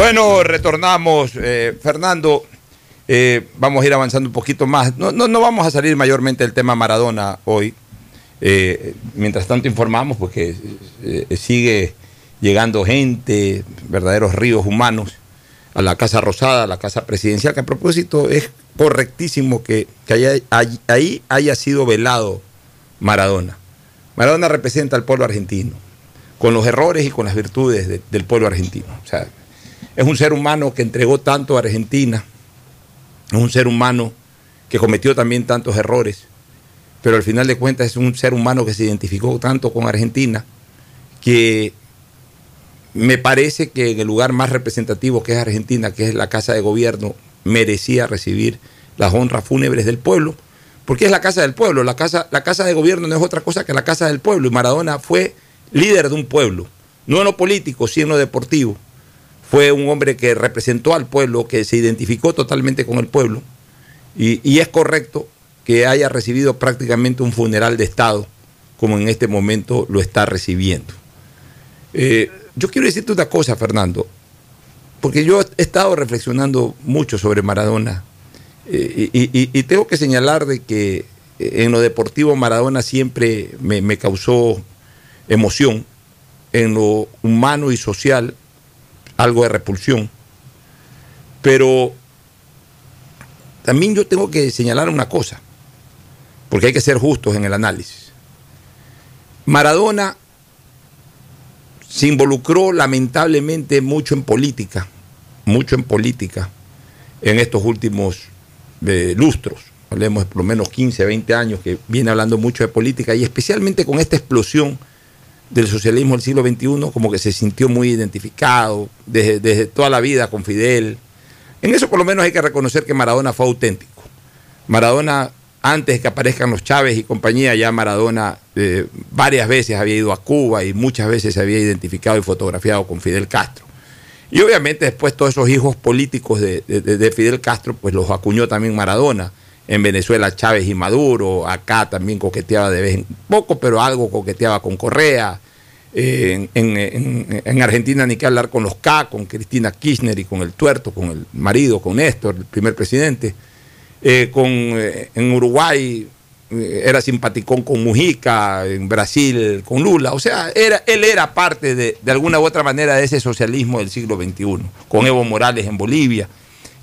Bueno, retornamos, eh, Fernando. eh, vamos a ir avanzando un poquito más. No, no, no vamos a salir mayormente del tema Maradona hoy. Eh, mientras tanto informamos porque eh, sigue llegando gente, verdaderos ríos humanos a la Casa Rosada, a la Casa Presidencial, que a propósito es correctísimo que, que haya- hay- ahí haya sido velado Maradona. Maradona representa al pueblo argentino, con los errores y con las virtudes de- del pueblo argentino. O sea, es un ser humano que entregó tanto a Argentina, es un ser humano que cometió también tantos errores, pero al final de cuentas es un ser humano que se identificó tanto con Argentina que me parece que en el lugar más representativo que es Argentina, que es la Casa de Gobierno, merecía recibir las honras fúnebres del pueblo, porque es la Casa del Pueblo, la casa, la casa de Gobierno no es otra cosa que la Casa del Pueblo, y Maradona fue líder de un pueblo, no en lo político, sino en lo deportivo. Fue un hombre que representó al pueblo, que se identificó totalmente con el pueblo, y, es correcto que haya recibido prácticamente un funeral de Estado, como en este momento lo está recibiendo. Eh, yo quiero decirte una cosa, Fernando, porque yo he estado reflexionando mucho sobre Maradona eh, y, tengo que señalar de que eh, en lo deportivo Maradona siempre me causó emoción, en lo humano y social algo de repulsión, pero también yo tengo que señalar una cosa, porque hay que ser justos en el análisis. Maradona se involucró lamentablemente mucho en política, mucho en política en estos últimos eh, lustros, hablemos de por lo menos 15, 20 años que viene hablando mucho de política y especialmente con esta explosión del socialismo del siglo XXI, como que se sintió muy identificado desde, toda la vida con Fidel. En eso por lo menos hay que reconocer que Maradona fue auténtico. Maradona, antes que aparezcan los Chávez y compañía, ya Maradona eh, varias veces había ido a Cuba y muchas veces se había identificado y fotografiado con Fidel Castro. Y obviamente después todos esos hijos políticos de, de- de Fidel Castro, pues los acuñó también Maradona. En Venezuela Chávez y Maduro, acá también coqueteaba de vez en poco, pero algo coqueteaba con Correa. Eh, en, en- en- en Argentina ni que hablar con los K, con Cristina Kirchner y con el tuerto, con el marido, con Néstor, el primer presidente. Eh, con, eh, en Uruguay era simpaticón con Mujica, en Brasil con Lula. O sea, era, él era parte de, de alguna u otra manera de ese socialismo del siglo XXI, con Evo Morales en Bolivia.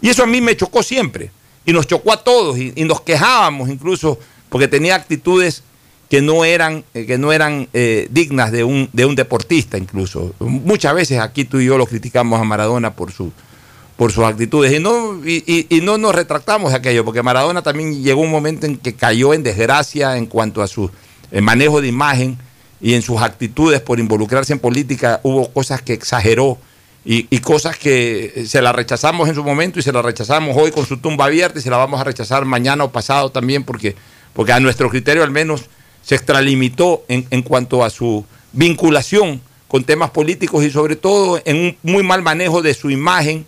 Y eso a mí me chocó siempre. Y nos chocó a todos. Y, nos quejábamos incluso porque tenía actitudes que no eran, eh, que no eran eh, dignas de un, de un deportista incluso. Muchas veces aquí tú y yo lo criticamos a Maradona por su por sus actitudes y no, y no nos retractamos de aquello, porque Maradona también llegó un momento en que cayó en desgracia en cuanto a su eh, manejo de imagen y en sus actitudes por involucrarse en política, hubo cosas que exageró y, y cosas que eh, se las rechazamos en su momento y se las rechazamos hoy con su tumba abierta y se la vamos a rechazar mañana o pasado también, porque, porque a nuestro criterio al menos se extralimitó en, en cuanto a su vinculación con temas políticos y sobre todo en un muy mal manejo de su imagen,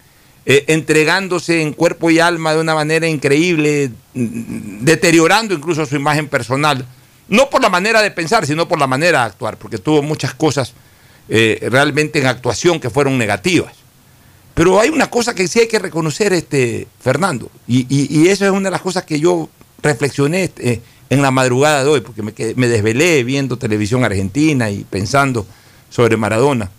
eh, entregándose en cuerpo y alma de una manera increíble, mm, deteriorando incluso su imagen personal. No por la manera de pensar, sino por la manera de actuar, porque tuvo muchas cosas eh, realmente en actuación que fueron negativas. Pero hay una cosa que sí hay que reconocer, este, Fernando, y, eso es una de las cosas que yo reflexioné eh, en la madrugada de hoy, porque me, desvelé viendo televisión argentina y pensando sobre Maradona.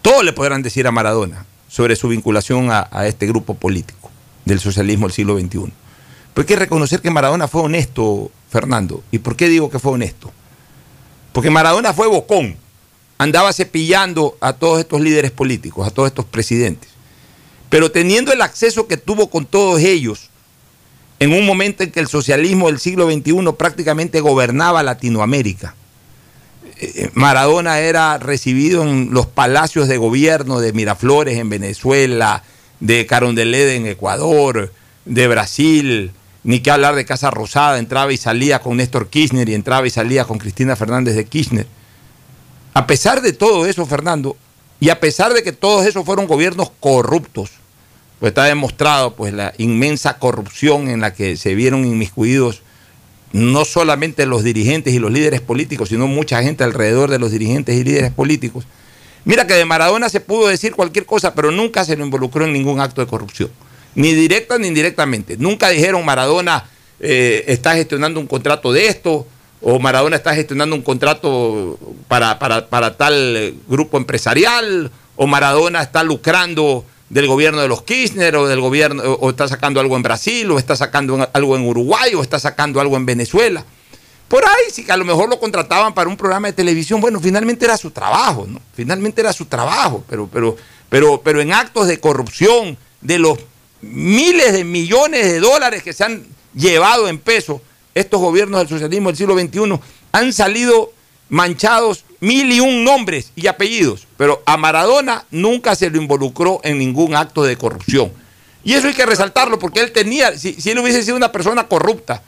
Todos le podrán decir a Maradona sobre su vinculación a, este grupo político del socialismo del siglo XXI. Pero hay que reconocer que Maradona fue honesto, Fernando. ¿Y por qué digo que fue honesto? Porque Maradona fue bocón. Andaba cepillando a todos estos líderes políticos, a todos estos presidentes. Pero teniendo el acceso que tuvo con todos ellos, en un momento en que el socialismo del siglo XXI prácticamente gobernaba Latinoamérica, eh, Maradona era recibido en los palacios de gobierno de Miraflores en Venezuela, de Carondelet en Ecuador, de Brasil, ni que hablar de Casa Rosada, entraba y salía con Néstor Kirchner y entraba y salía con Cristina Fernández de Kirchner. A pesar de todo eso, Fernando, y a pesar de que todos esos fueron gobiernos corruptos, pues está demostrado pues la inmensa corrupción en la que se vieron inmiscuidos no solamente los dirigentes y los líderes políticos, sino mucha gente alrededor de los dirigentes y líderes políticos. Mira que de Maradona se pudo decir cualquier cosa, pero nunca se lo involucró en ningún acto de corrupción, ni directa ni indirectamente. Nunca dijeron Maradona eh, está gestionando un contrato de esto, o Maradona está gestionando un contrato para, para tal grupo empresarial, o Maradona está lucrando del gobierno de los Kirchner o del gobierno o está sacando algo en Brasil o está sacando algo en Uruguay o está sacando algo en Venezuela. Por ahí que a lo mejor lo contrataban para un programa de televisión, bueno, finalmente era su trabajo, ¿no? Finalmente era su trabajo, pero pero pero pero en actos de corrupción de los miles de millones de dólares que se han llevado en peso estos gobiernos del socialismo del siglo XXI han salido manchados mil y un nombres y apellidos, pero a Maradona nunca se lo involucró en ningún acto de corrupción. Y eso hay que resaltarlo porque él tenía, si, él hubiese sido una persona corrupta,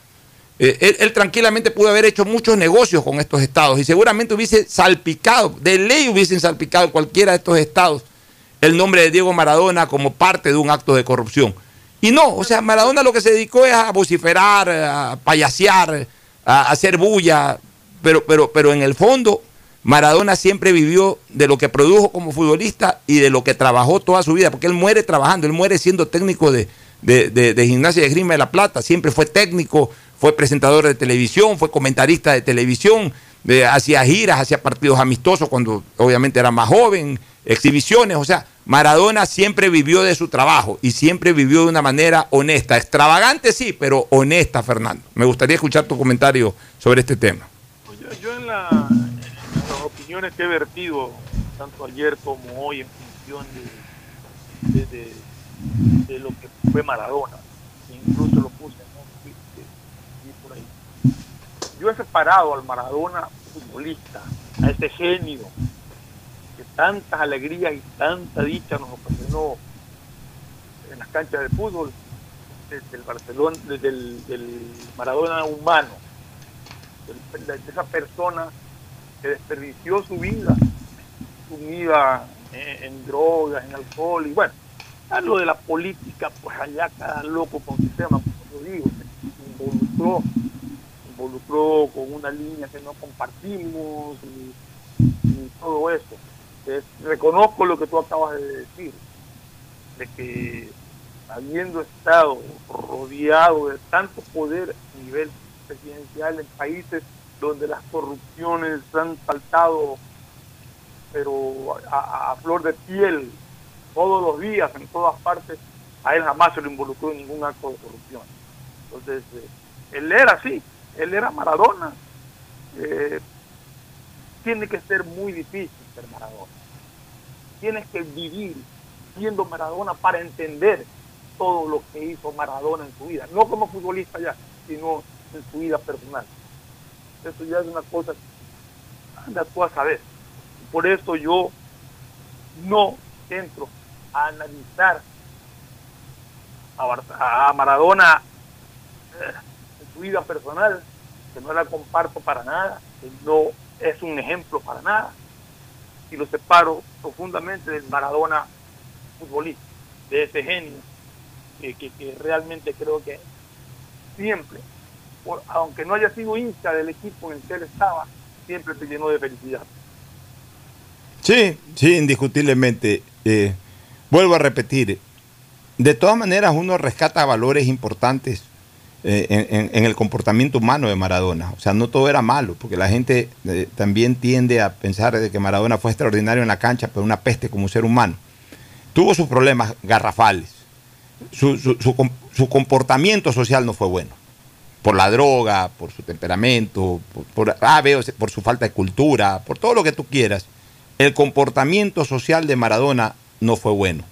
eh, él, tranquilamente pudo haber hecho muchos negocios con estos estados y seguramente hubiese salpicado, de ley hubiesen salpicado cualquiera de estos estados el nombre de Diego Maradona como parte de un acto de corrupción. Y no, o sea, Maradona lo que se dedicó es a vociferar, a payasear, a hacer bulla, pero, pero, pero en el fondo Maradona siempre vivió de lo que produjo como futbolista y de lo que trabajó toda su vida, porque él muere trabajando, él muere siendo técnico de, de, gimnasia de Grima de la Plata, siempre fue técnico, fue presentador de televisión, fue comentarista de televisión, hacía giras, hacía partidos amistosos cuando obviamente era más joven, exhibiciones, o sea, Maradona siempre vivió de su trabajo y siempre vivió de una manera honesta, extravagante sí, pero honesta, Fernando. Me gustaría escuchar tu comentario sobre este tema. Yo, en, las opiniones que he vertido, tanto ayer como hoy, en función de, de, lo que fue Maradona, incluso lo puse en por ahí. Yo he separado al Maradona futbolista, a ese genio que tantas alegrías y tanta dicha nos ocasionó en las canchas de fútbol, desde el Barcelona, desde el Maradona humano de esa persona que desperdició su vida, sumida en, en drogas, en alcohol y bueno, algo de la política, pues allá cada loco con su tema, como yo digo, se involucró, involucró con una línea que no compartimos y, todo eso. reconozco lo que tú acabas de decir, de que habiendo estado rodeado de tanto poder a nivel presidencial en países donde las corrupciones han saltado, pero a, flor de piel, todos los días, en todas partes, a él jamás se lo involucró en ningún acto de corrupción. Entonces, eh, él era así, él era Maradona. Eh, tiene que ser muy difícil ser Maradona. Tienes que vivir siendo Maradona para entender todo lo que hizo Maradona en su vida, no como futbolista ya, sino en su vida personal. Eso ya es una cosa, anda tú a saber. Por eso yo no entro a analizar a, Maradona eh, vida personal, que no la comparto para nada, que no es un ejemplo para nada, y lo separo profundamente del Maradona futbolista, de ese genio, que realmente creo que siempre aunque no haya sido hincha del equipo en el que él estaba, siempre te llenó de felicidad. Sí, sí, indiscutiblemente. Eh, vuelvo a repetir, de todas maneras uno rescata valores importantes eh, en, el comportamiento humano de Maradona. O sea, no todo era malo, porque la gente eh, también tiende a pensar de que Maradona fue extraordinario en la cancha, pero una peste como ser humano. Tuvo sus problemas garrafales. Su, su comportamiento social no fue bueno. Por la droga, por su temperamento, por, por, ah, veo, por su falta de cultura, por todo lo que tú quieras el comportamiento social de Maradona no fue bueno.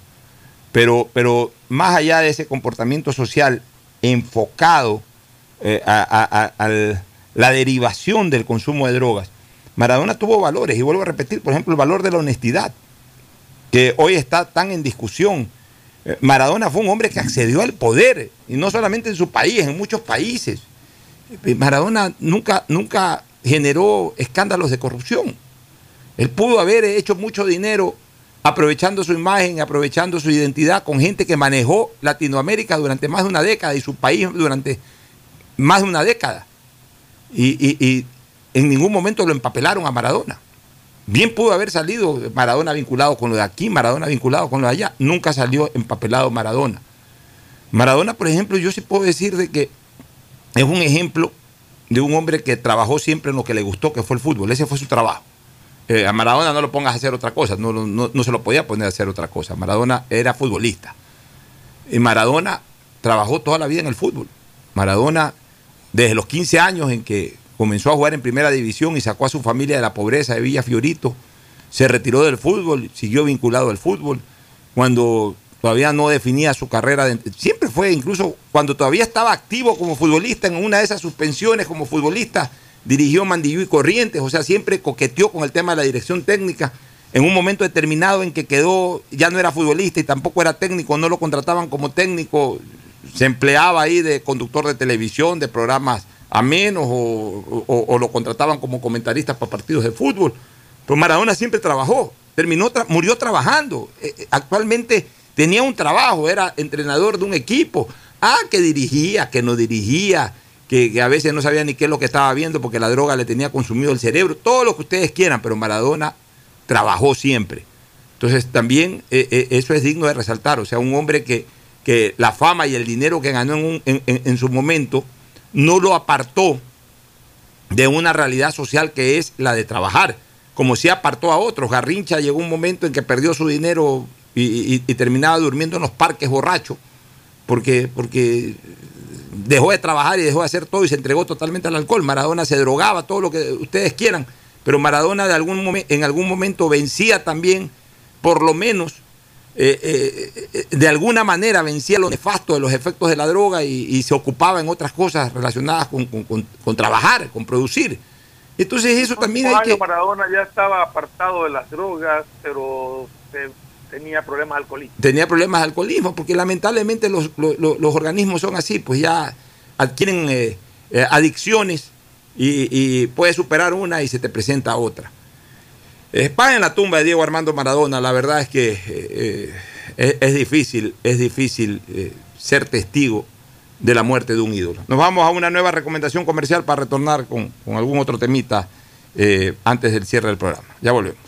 Pero, pero más allá de ese comportamiento social enfocado eh, a, a- la derivación del consumo de drogas, Maradona tuvo valores, y vuelvo a repetir, por ejemplo, el valor de la honestidad, que hoy está tan en discusión. Eh, Maradona fue un hombre que accedió al poder, y no solamente en su país, en muchos países. Eh, Maradona nunca, nunca generó escándalos de corrupción. Él pudo haber hecho mucho dinero aprovechando su imagen, aprovechando su identidad con gente que manejó Latinoamérica durante más de una década y su país durante más de una década. Y, en ningún momento lo empapelaron a Maradona. Bien pudo haber salido Maradona vinculado con lo de aquí, Maradona vinculado con lo de allá. Nunca salió empapelado Maradona. Maradona, por ejemplo, yo sí puedo decir de que es un ejemplo de un hombre que trabajó siempre en lo que le gustó, que fue el fútbol. Ese fue su trabajo. Eh, a Maradona no lo pongas a hacer otra cosa, no, no- no- se lo podía poner a hacer otra cosa. Maradona era futbolista. Y Maradona trabajó toda la vida en el fútbol. Maradona, desde los 15 años en que comenzó a jugar en primera división y sacó a su familia de la pobreza de Villa Fiorito, se retiró del fútbol, siguió vinculado al fútbol. Cuando todavía no definía su carrera, siempre fue, incluso cuando todavía estaba activo como futbolista, en una de esas suspensiones como futbolista, dirigió Mandillú y Corrientes, o sea, siempre coqueteó con el tema de la dirección técnica. En un momento determinado en que quedó, ya no era futbolista y tampoco era técnico, no lo contrataban como técnico, se empleaba ahí de conductor de televisión, de programas amenos, o, o- lo contrataban como comentarista para partidos de fútbol. Pero Maradona siempre trabajó, terminó, murió trabajando. Eh, eh, actualmente tenía un trabajo, era entrenador de un equipo. Ah, que dirigía, que no dirigía, que, a veces no sabía ni qué es lo que estaba viendo porque la droga le tenía consumido el cerebro, todo lo que ustedes quieran, pero Maradona trabajó siempre. Entonces también eh, eh, eso es digno de resaltar, o sea, un hombre que, que la fama y el dinero que ganó en, en- su momento no lo apartó de una realidad social que es la de trabajar, como si apartó a otros. Garrincha llegó un momento en que perdió su dinero y, y- y terminaba durmiendo en los parques borracho, porque, porque dejó de trabajar y dejó de hacer todo y se entregó totalmente al alcohol. Maradona se drogaba, todo lo que ustedes quieran, pero Maradona de algún momen- en algún momento vencía también, por lo menos, eh, eh, eh, de alguna manera vencía lo nefasto de los efectos de la droga y, y se ocupaba en otras cosas relacionadas con, con- con- con trabajar, con producir. Entonces eso también hay que... Maradona ya estaba apartado de las drogas, pero tenía problemas alcohólicos. tenía problemas de alcoholismo, porque lamentablemente los, los- organismos son así, pues ya adquieren eh, eh, adicciones y, y puedes superar una y se te presenta otra. España en la tumba de Diego Armando Maradona, la verdad es que eh, es, es difícil, es difícil ser testigo de la muerte de un ídolo. Nos vamos a una nueva recomendación comercial para retornar con, con algún otro temita antes del cierre del programa. Ya volvemos.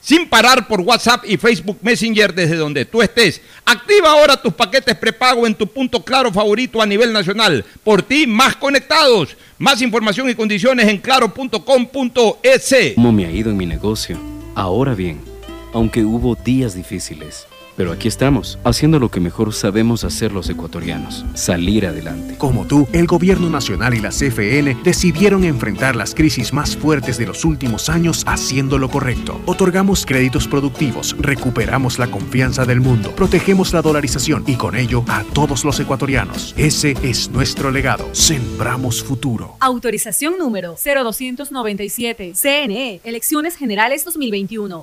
sin parar por WhatsApp y Facebook Messenger desde donde tú estés. Activa ahora tus paquetes prepago en tu punto claro favorito a nivel nacional. Por ti, más conectados. Más información y condiciones en claro.com.es. ¿Cómo me ha ido en mi negocio? Ahora bien, aunque hubo días difíciles, pero aquí estamos, haciendo lo que mejor sabemos hacer los ecuatorianos, salir adelante. Como tú, el Gobierno Nacional y la CFN decidieron enfrentar las crisis más fuertes de los últimos años haciendo lo correcto. Otorgamos créditos productivos, recuperamos la confianza del mundo, protegemos la dolarización y con ello a todos los ecuatorianos. Ese es nuestro legado. Sembramos futuro. Autorización número 0297. CNE, Elecciones Generales 2021.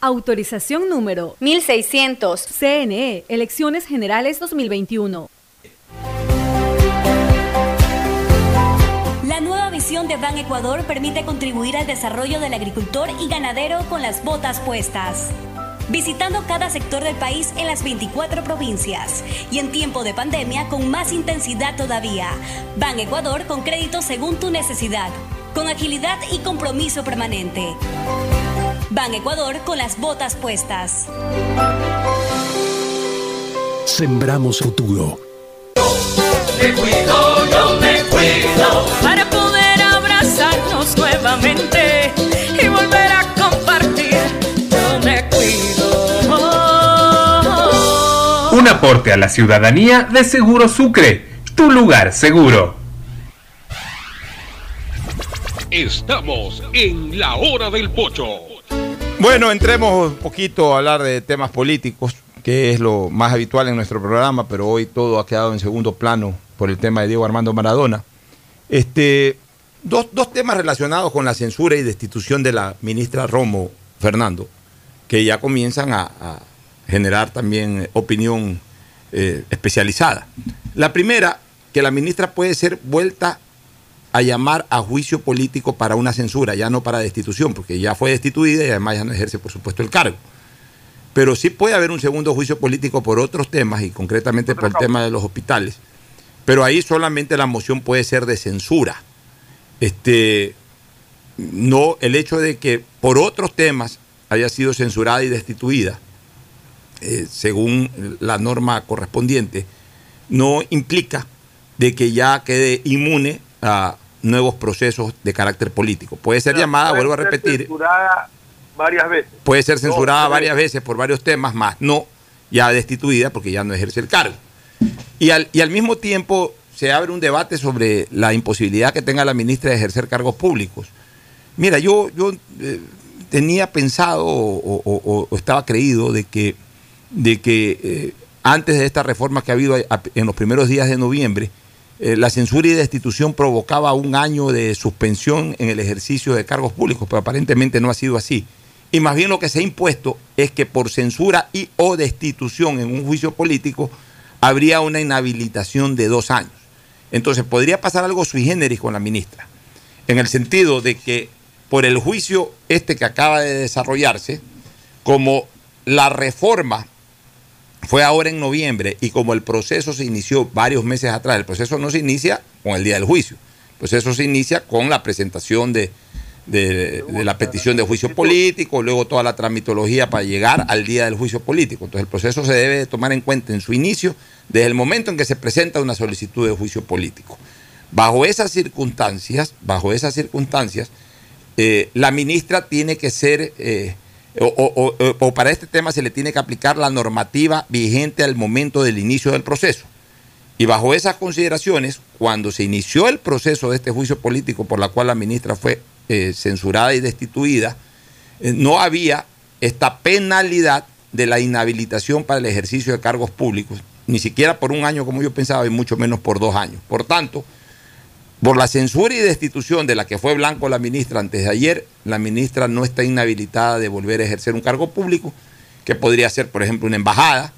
Autorización número 1600. CNE, Elecciones Generales 2021. La nueva visión de Ban Ecuador permite contribuir al desarrollo del agricultor y ganadero con las botas puestas. Visitando cada sector del país en las 24 provincias y en tiempo de pandemia con más intensidad todavía. Ban Ecuador con crédito según tu necesidad, con agilidad y compromiso permanente. Ban Ecuador con las botas puestas. Sembramos futuro. Me cuido, yo me cuido. Para poder abrazarnos nuevamente y volver a compartir, yo me cuido. Un aporte a la ciudadanía de Seguro Sucre, tu lugar seguro. Estamos en la hora del pocho. Bueno, entremos un poquito a hablar de temas políticos, que es lo más habitual en nuestro programa, pero hoy todo ha quedado en segundo plano por el tema de Diego Armando Maradona. Este, dos, dos temas relacionados con la censura y destitución de la ministra Romo Fernando, que ya comienzan a, generar también opinión eh, especializada. La primera, que la ministra puede ser vuelta a llamar a juicio político para una censura, ya no para destitución, porque ya fue destituida y además ya no ejerce, por supuesto, el cargo. Pero sí puede haber un segundo juicio político por otros temas y concretamente por el tema de los hospitales. Pero ahí solamente la moción puede ser de censura. Este, no el hecho de que por otros temas haya sido censurada y destituida, eh, según la norma correspondiente, no implica de que ya quede inmune a nuevos procesos de carácter político. Puede ser llamada, puede vuelvo a ser repetir, censurada varias veces. puede ser censurada No, varias veces por varios temas, más no ya destituida porque ya no ejerce el cargo. Y al, y al mismo tiempo se abre un debate sobre la imposibilidad que tenga la ministra de ejercer cargos públicos. Mira, yo, yo eh, tenía pensado o, o- o- o estaba creído de que, de que eh, antes de esta reforma que ha habido en los primeros días de noviembre, eh, la censura y destitución provocaba un año de suspensión en el ejercicio de cargos públicos, pero aparentemente no ha sido así. Y más bien lo que se ha impuesto es que por censura y o destitución en un juicio político habría una inhabilitación de dos años. Entonces podría pasar algo sui generis con la ministra, en el sentido de que por el juicio este que acaba de desarrollarse, como la reforma fue ahora en noviembre y como el proceso se inició varios meses atrás, el proceso no se inicia con el día del juicio, el proceso se inicia con la presentación de, la petición de juicio político, luego toda la tramitología para llegar al día del juicio político. Entonces el proceso se debe tomar en cuenta en su inicio, desde el momento en que se presenta una solicitud de juicio político. Bajo esas circunstancias, bajo esas circunstancias, eh, la ministra tiene que ser, eh, o- para este tema se le tiene que aplicar la normativa vigente al momento del inicio del proceso. Y bajo esas consideraciones, cuando se inició el proceso de este juicio político por la cual la ministra fue eh, censurada y destituida, eh, no había esta penalidad de la inhabilitación para el ejercicio de cargos públicos, ni siquiera por un año como yo pensaba y mucho menos por dos años. Por tanto, por la censura y destitución de la que fue blanco la ministra antes de ayer, la ministra no está inhabilitada de volver a ejercer un cargo público, que podría ser, por ejemplo, una embajada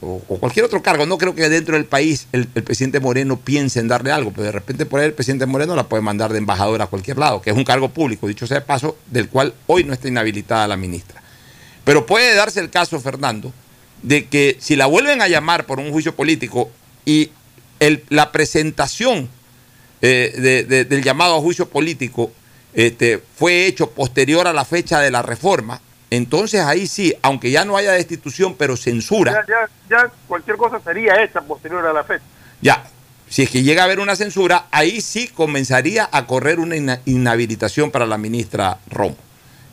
o, cualquier otro cargo. No creo que dentro del país el, presidente Moreno piense en darle algo, pero de repente por ahí el presidente Moreno la puede mandar de embajadora a cualquier lado, que es un cargo público, dicho sea de paso, del cual hoy no está inhabilitada la ministra. Pero puede darse el caso, Fernando, de que si la vuelven a llamar por un juicio político y la presentación eh, de- de- del llamado a juicio político este, fue hecho posterior a la fecha de la reforma, entonces ahí sí, aunque ya no haya destitución, pero censura, Ya, ya, ya cualquier cosa sería hecha posterior a la fecha. ya, si es que llega a haber una censura, ahí sí comenzaría a correr una inhabilitación para la ministra Romo.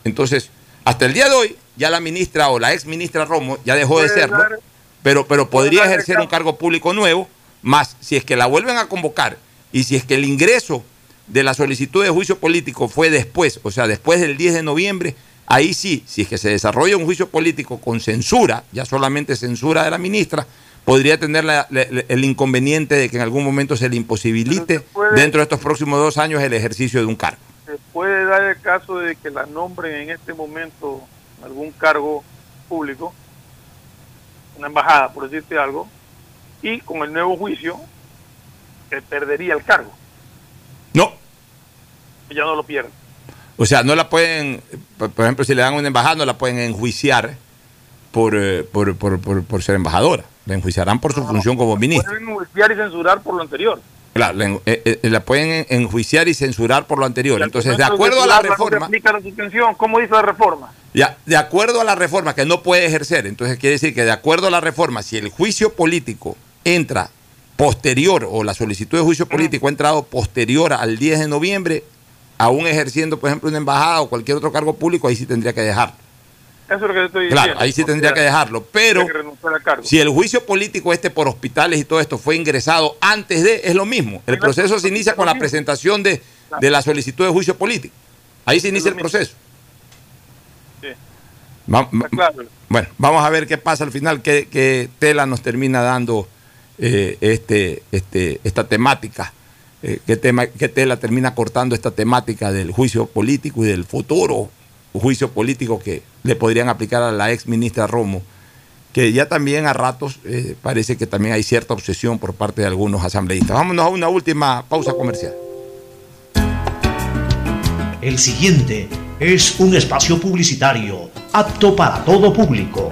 Entonces, hasta el día de hoy, ya la ministra o la ex ministra Romo ya dejó de serlo, dar- pero, pero podría ejercer un cargo público nuevo, más si es que la vuelven a convocar y si es que el ingreso de la solicitud de juicio político fue después, o sea, después del 10 de noviembre, ahí sí, si es que se desarrolla un juicio político con censura, ya solamente censura de la ministra, podría tener la- el inconveniente de que en algún momento se le imposibilite puede- dentro de estos próximos dos años el ejercicio de un cargo. Se puede dar el caso de que la nombren en este momento en algún cargo público, una embajada, por decirte algo, y con el nuevo juicio se perdería el cargo. No. Ya no lo pierde. O sea, no la pueden, por ejemplo, si le dan una embajada, no la pueden enjuiciar por, eh, por, por- por- por ser embajadora. La enjuiciarán por su función como ministra. Pueden enjuiciar y censurar por lo anterior. Claro, la, eh, eh, la pueden en- enjuiciar y censurar por lo anterior. Entonces, de acuerdo a la reforma, la. ¿Cómo dice la reforma? ya, de acuerdo a la reforma que no puede ejercer, entonces quiere decir que de acuerdo a la reforma, si el juicio político entra posterior o la solicitud de juicio político ha entrado posterior al 10 de noviembre, aún ejerciendo, por ejemplo, una embajada o cualquier otro cargo público, ahí sí tendría que dejarlo. Eso es lo que te estoy Claro, diciendo. ahí sí tendría que dejarlo, pero que si el juicio político este por hospitales y todo esto fue ingresado antes de, es lo mismo. El proceso se inicia con la presentación de, de la solicitud de juicio político. Ahí se inicia el proceso. Sí. Va- claro. bueno, vamos a ver qué pasa al final, qué, qué tela nos termina dando eh, este, este, esta temática, eh, qué, tema, qué tela termina cortando esta temática del juicio político y del futuro juicio político que le podrían aplicar a la ex ministra Romo, que ya también a ratos eh, parece que también hay cierta obsesión por parte de algunos asambleístas. Vámonos a una última pausa comercial. El siguiente es un espacio publicitario apto para todo público.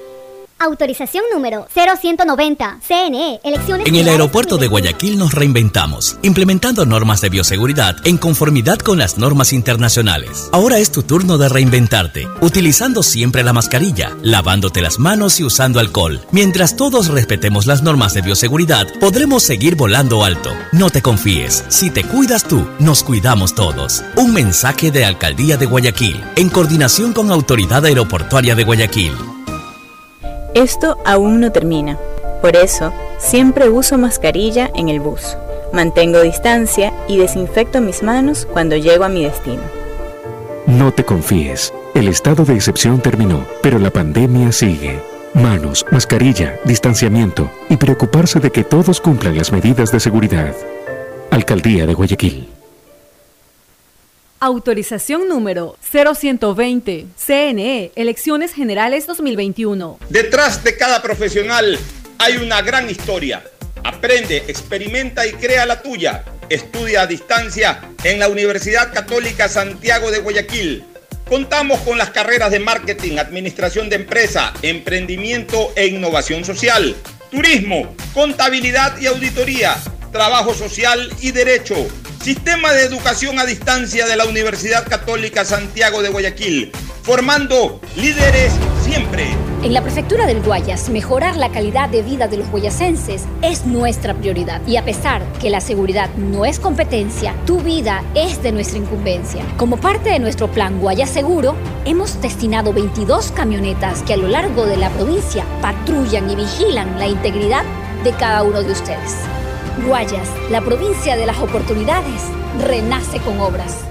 Autorización número 0190. CNE, elecciones. En el aeropuerto de Guayaquil nos reinventamos, implementando normas de bioseguridad en conformidad con las normas internacionales. Ahora es tu turno de reinventarte, utilizando siempre la mascarilla, lavándote las manos y usando alcohol. Mientras todos respetemos las normas de bioseguridad, podremos seguir volando alto. No te confíes, si te cuidas tú, nos cuidamos todos. Un mensaje de Alcaldía de Guayaquil, en coordinación con Autoridad Aeroportuaria de Guayaquil. Esto aún no termina. Por eso, siempre uso mascarilla en el bus. Mantengo distancia y desinfecto mis manos cuando llego a mi destino. No te confíes. El estado de excepción terminó, pero la pandemia sigue. Manos, mascarilla, distanciamiento y preocuparse de que todos cumplan las medidas de seguridad. Alcaldía de Guayaquil. Autorización número 0120. CNE, Elecciones Generales 2021. Detrás de cada profesional hay una gran historia. Aprende, experimenta y crea la tuya. Estudia a distancia en la Universidad Católica Santiago de Guayaquil. Contamos con las carreras de marketing, administración de empresa, emprendimiento e innovación social, turismo, contabilidad y auditoría, trabajo social y derecho Sistema de Educación a Distancia de la Universidad Católica Santiago de Guayaquil, formando líderes siempre. En la prefectura del Guayas, mejorar la calidad de vida de los guayasenses es nuestra prioridad. Y a pesar que la seguridad no es competencia, tu vida es de nuestra incumbencia. Como parte de nuestro plan Guayas Seguro, hemos destinado 22 camionetas que a lo largo de la provincia patrullan y vigilan la integridad de cada uno de ustedes. Guayas, la provincia de las oportunidades, renace con obras.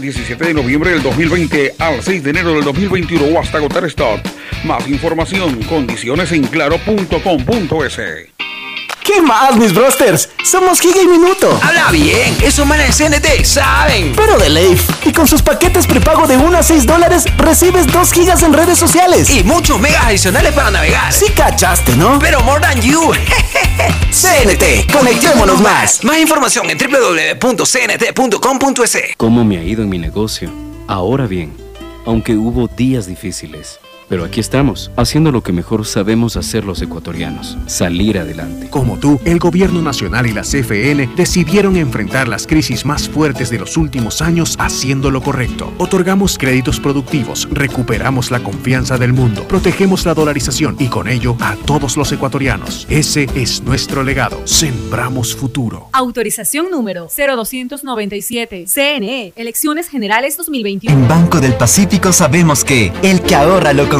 17 de noviembre del 2020 al 6 de enero del 2021 o hasta agotar stock. Más información, condiciones en claro.com.es. ¿Qué más, mis brosters? Somos Giga y Minuto. Habla bien, esos manes CNT saben. Pero de Leif. Y con sus paquetes prepago de 1 a 6 dólares, recibes 2 gigas en redes sociales. Y muchos megas adicionales para navegar. Sí cachaste, ¿no? Pero more than you. [LAUGHS] CNT, conectémonos más. Más información en www.cnt.com.es. ¿Cómo me ha ido en mi negocio? Ahora bien, aunque hubo días difíciles, pero aquí estamos, haciendo lo que mejor sabemos hacer los ecuatorianos, salir adelante. Como tú, el Gobierno Nacional y la CFN decidieron enfrentar las crisis más fuertes de los últimos años haciendo lo correcto. Otorgamos créditos productivos, recuperamos la confianza del mundo, protegemos la dolarización y con ello a todos los ecuatorianos. Ese es nuestro legado. Sembramos futuro. Autorización número 0297. CNE, Elecciones Generales 2021. En Banco del Pacífico sabemos que el que ahorra lo consigue.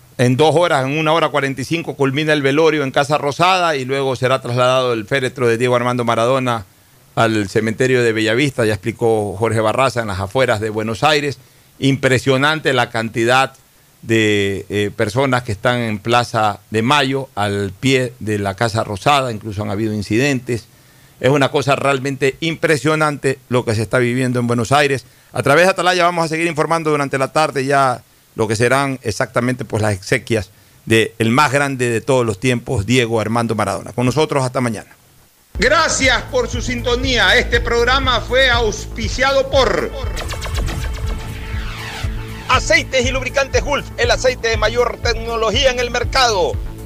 en dos horas, en una hora 45, culmina el velorio en Casa Rosada y luego será trasladado el féretro de Diego Armando Maradona al cementerio de Bellavista, ya explicó Jorge Barraza, en las afueras de Buenos Aires. Impresionante la cantidad de eh, personas que están en Plaza de Mayo, al pie de la Casa Rosada, incluso han habido incidentes. Es una cosa realmente impresionante lo que se está viviendo en Buenos Aires. A través de Atalaya vamos a seguir informando durante la tarde ya lo que serán exactamente pues, las exequias del el más grande de todos los tiempos, Diego Armando Maradona. Con nosotros hasta mañana. Gracias por su sintonía. Este programa fue auspiciado por Aceites y lubricantes Gulf, el aceite de mayor tecnología en el mercado.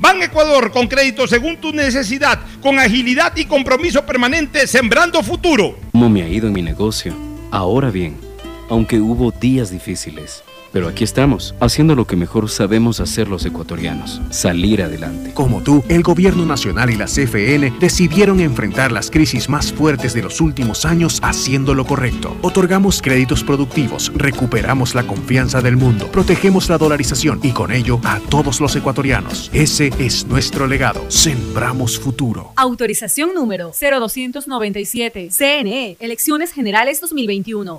Ban Ecuador con crédito según tu necesidad, con agilidad y compromiso permanente, sembrando futuro. ¿Cómo me ha ido en mi negocio? Ahora bien, aunque hubo días difíciles, pero aquí estamos, haciendo lo que mejor sabemos hacer los ecuatorianos, salir adelante. Como tú, el Gobierno Nacional y la CFN decidieron enfrentar las crisis más fuertes de los últimos años haciendo lo correcto. Otorgamos créditos productivos, recuperamos la confianza del mundo, protegemos la dolarización y con ello a todos los ecuatorianos. Ese es nuestro legado. Sembramos futuro. Autorización número 0297. CNE, Elecciones Generales 2021.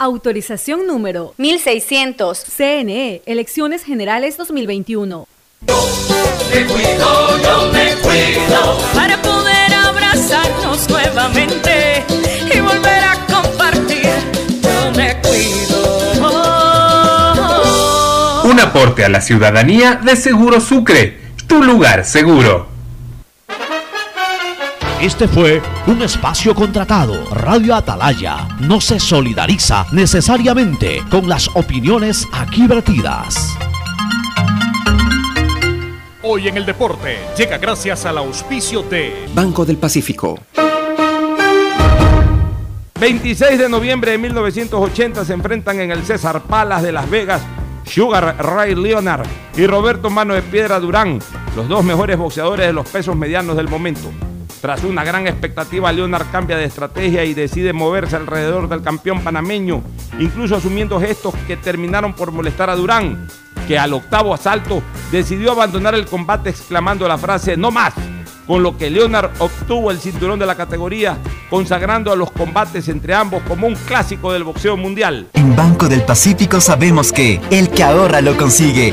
Autorización número 1600. CNE, Elecciones Generales 2021. Me cuido, yo me cuido. Para poder abrazarnos nuevamente y volver a compartir, yo me cuido. Un aporte a la ciudadanía de Seguro Sucre, tu lugar seguro. Este fue un espacio contratado. Radio Atalaya no se solidariza necesariamente con las opiniones aquí vertidas. Hoy en el deporte llega gracias al auspicio de Banco del Pacífico. 26 de noviembre de 1980 se enfrentan en el César Palace de Las Vegas Sugar Ray Leonard y Roberto Mano de Piedra Durán, los dos mejores boxeadores de los pesos medianos del momento. Tras una gran expectativa, Leonard cambia de estrategia y decide moverse alrededor del campeón panameño, incluso asumiendo gestos que terminaron por molestar a Durán, que al octavo asalto decidió abandonar el combate exclamando la frase no más, con lo que Leonard obtuvo el cinturón de la categoría, consagrando a los combates entre ambos como un clásico del boxeo mundial. En Banco del Pacífico sabemos que el que ahorra lo consigue.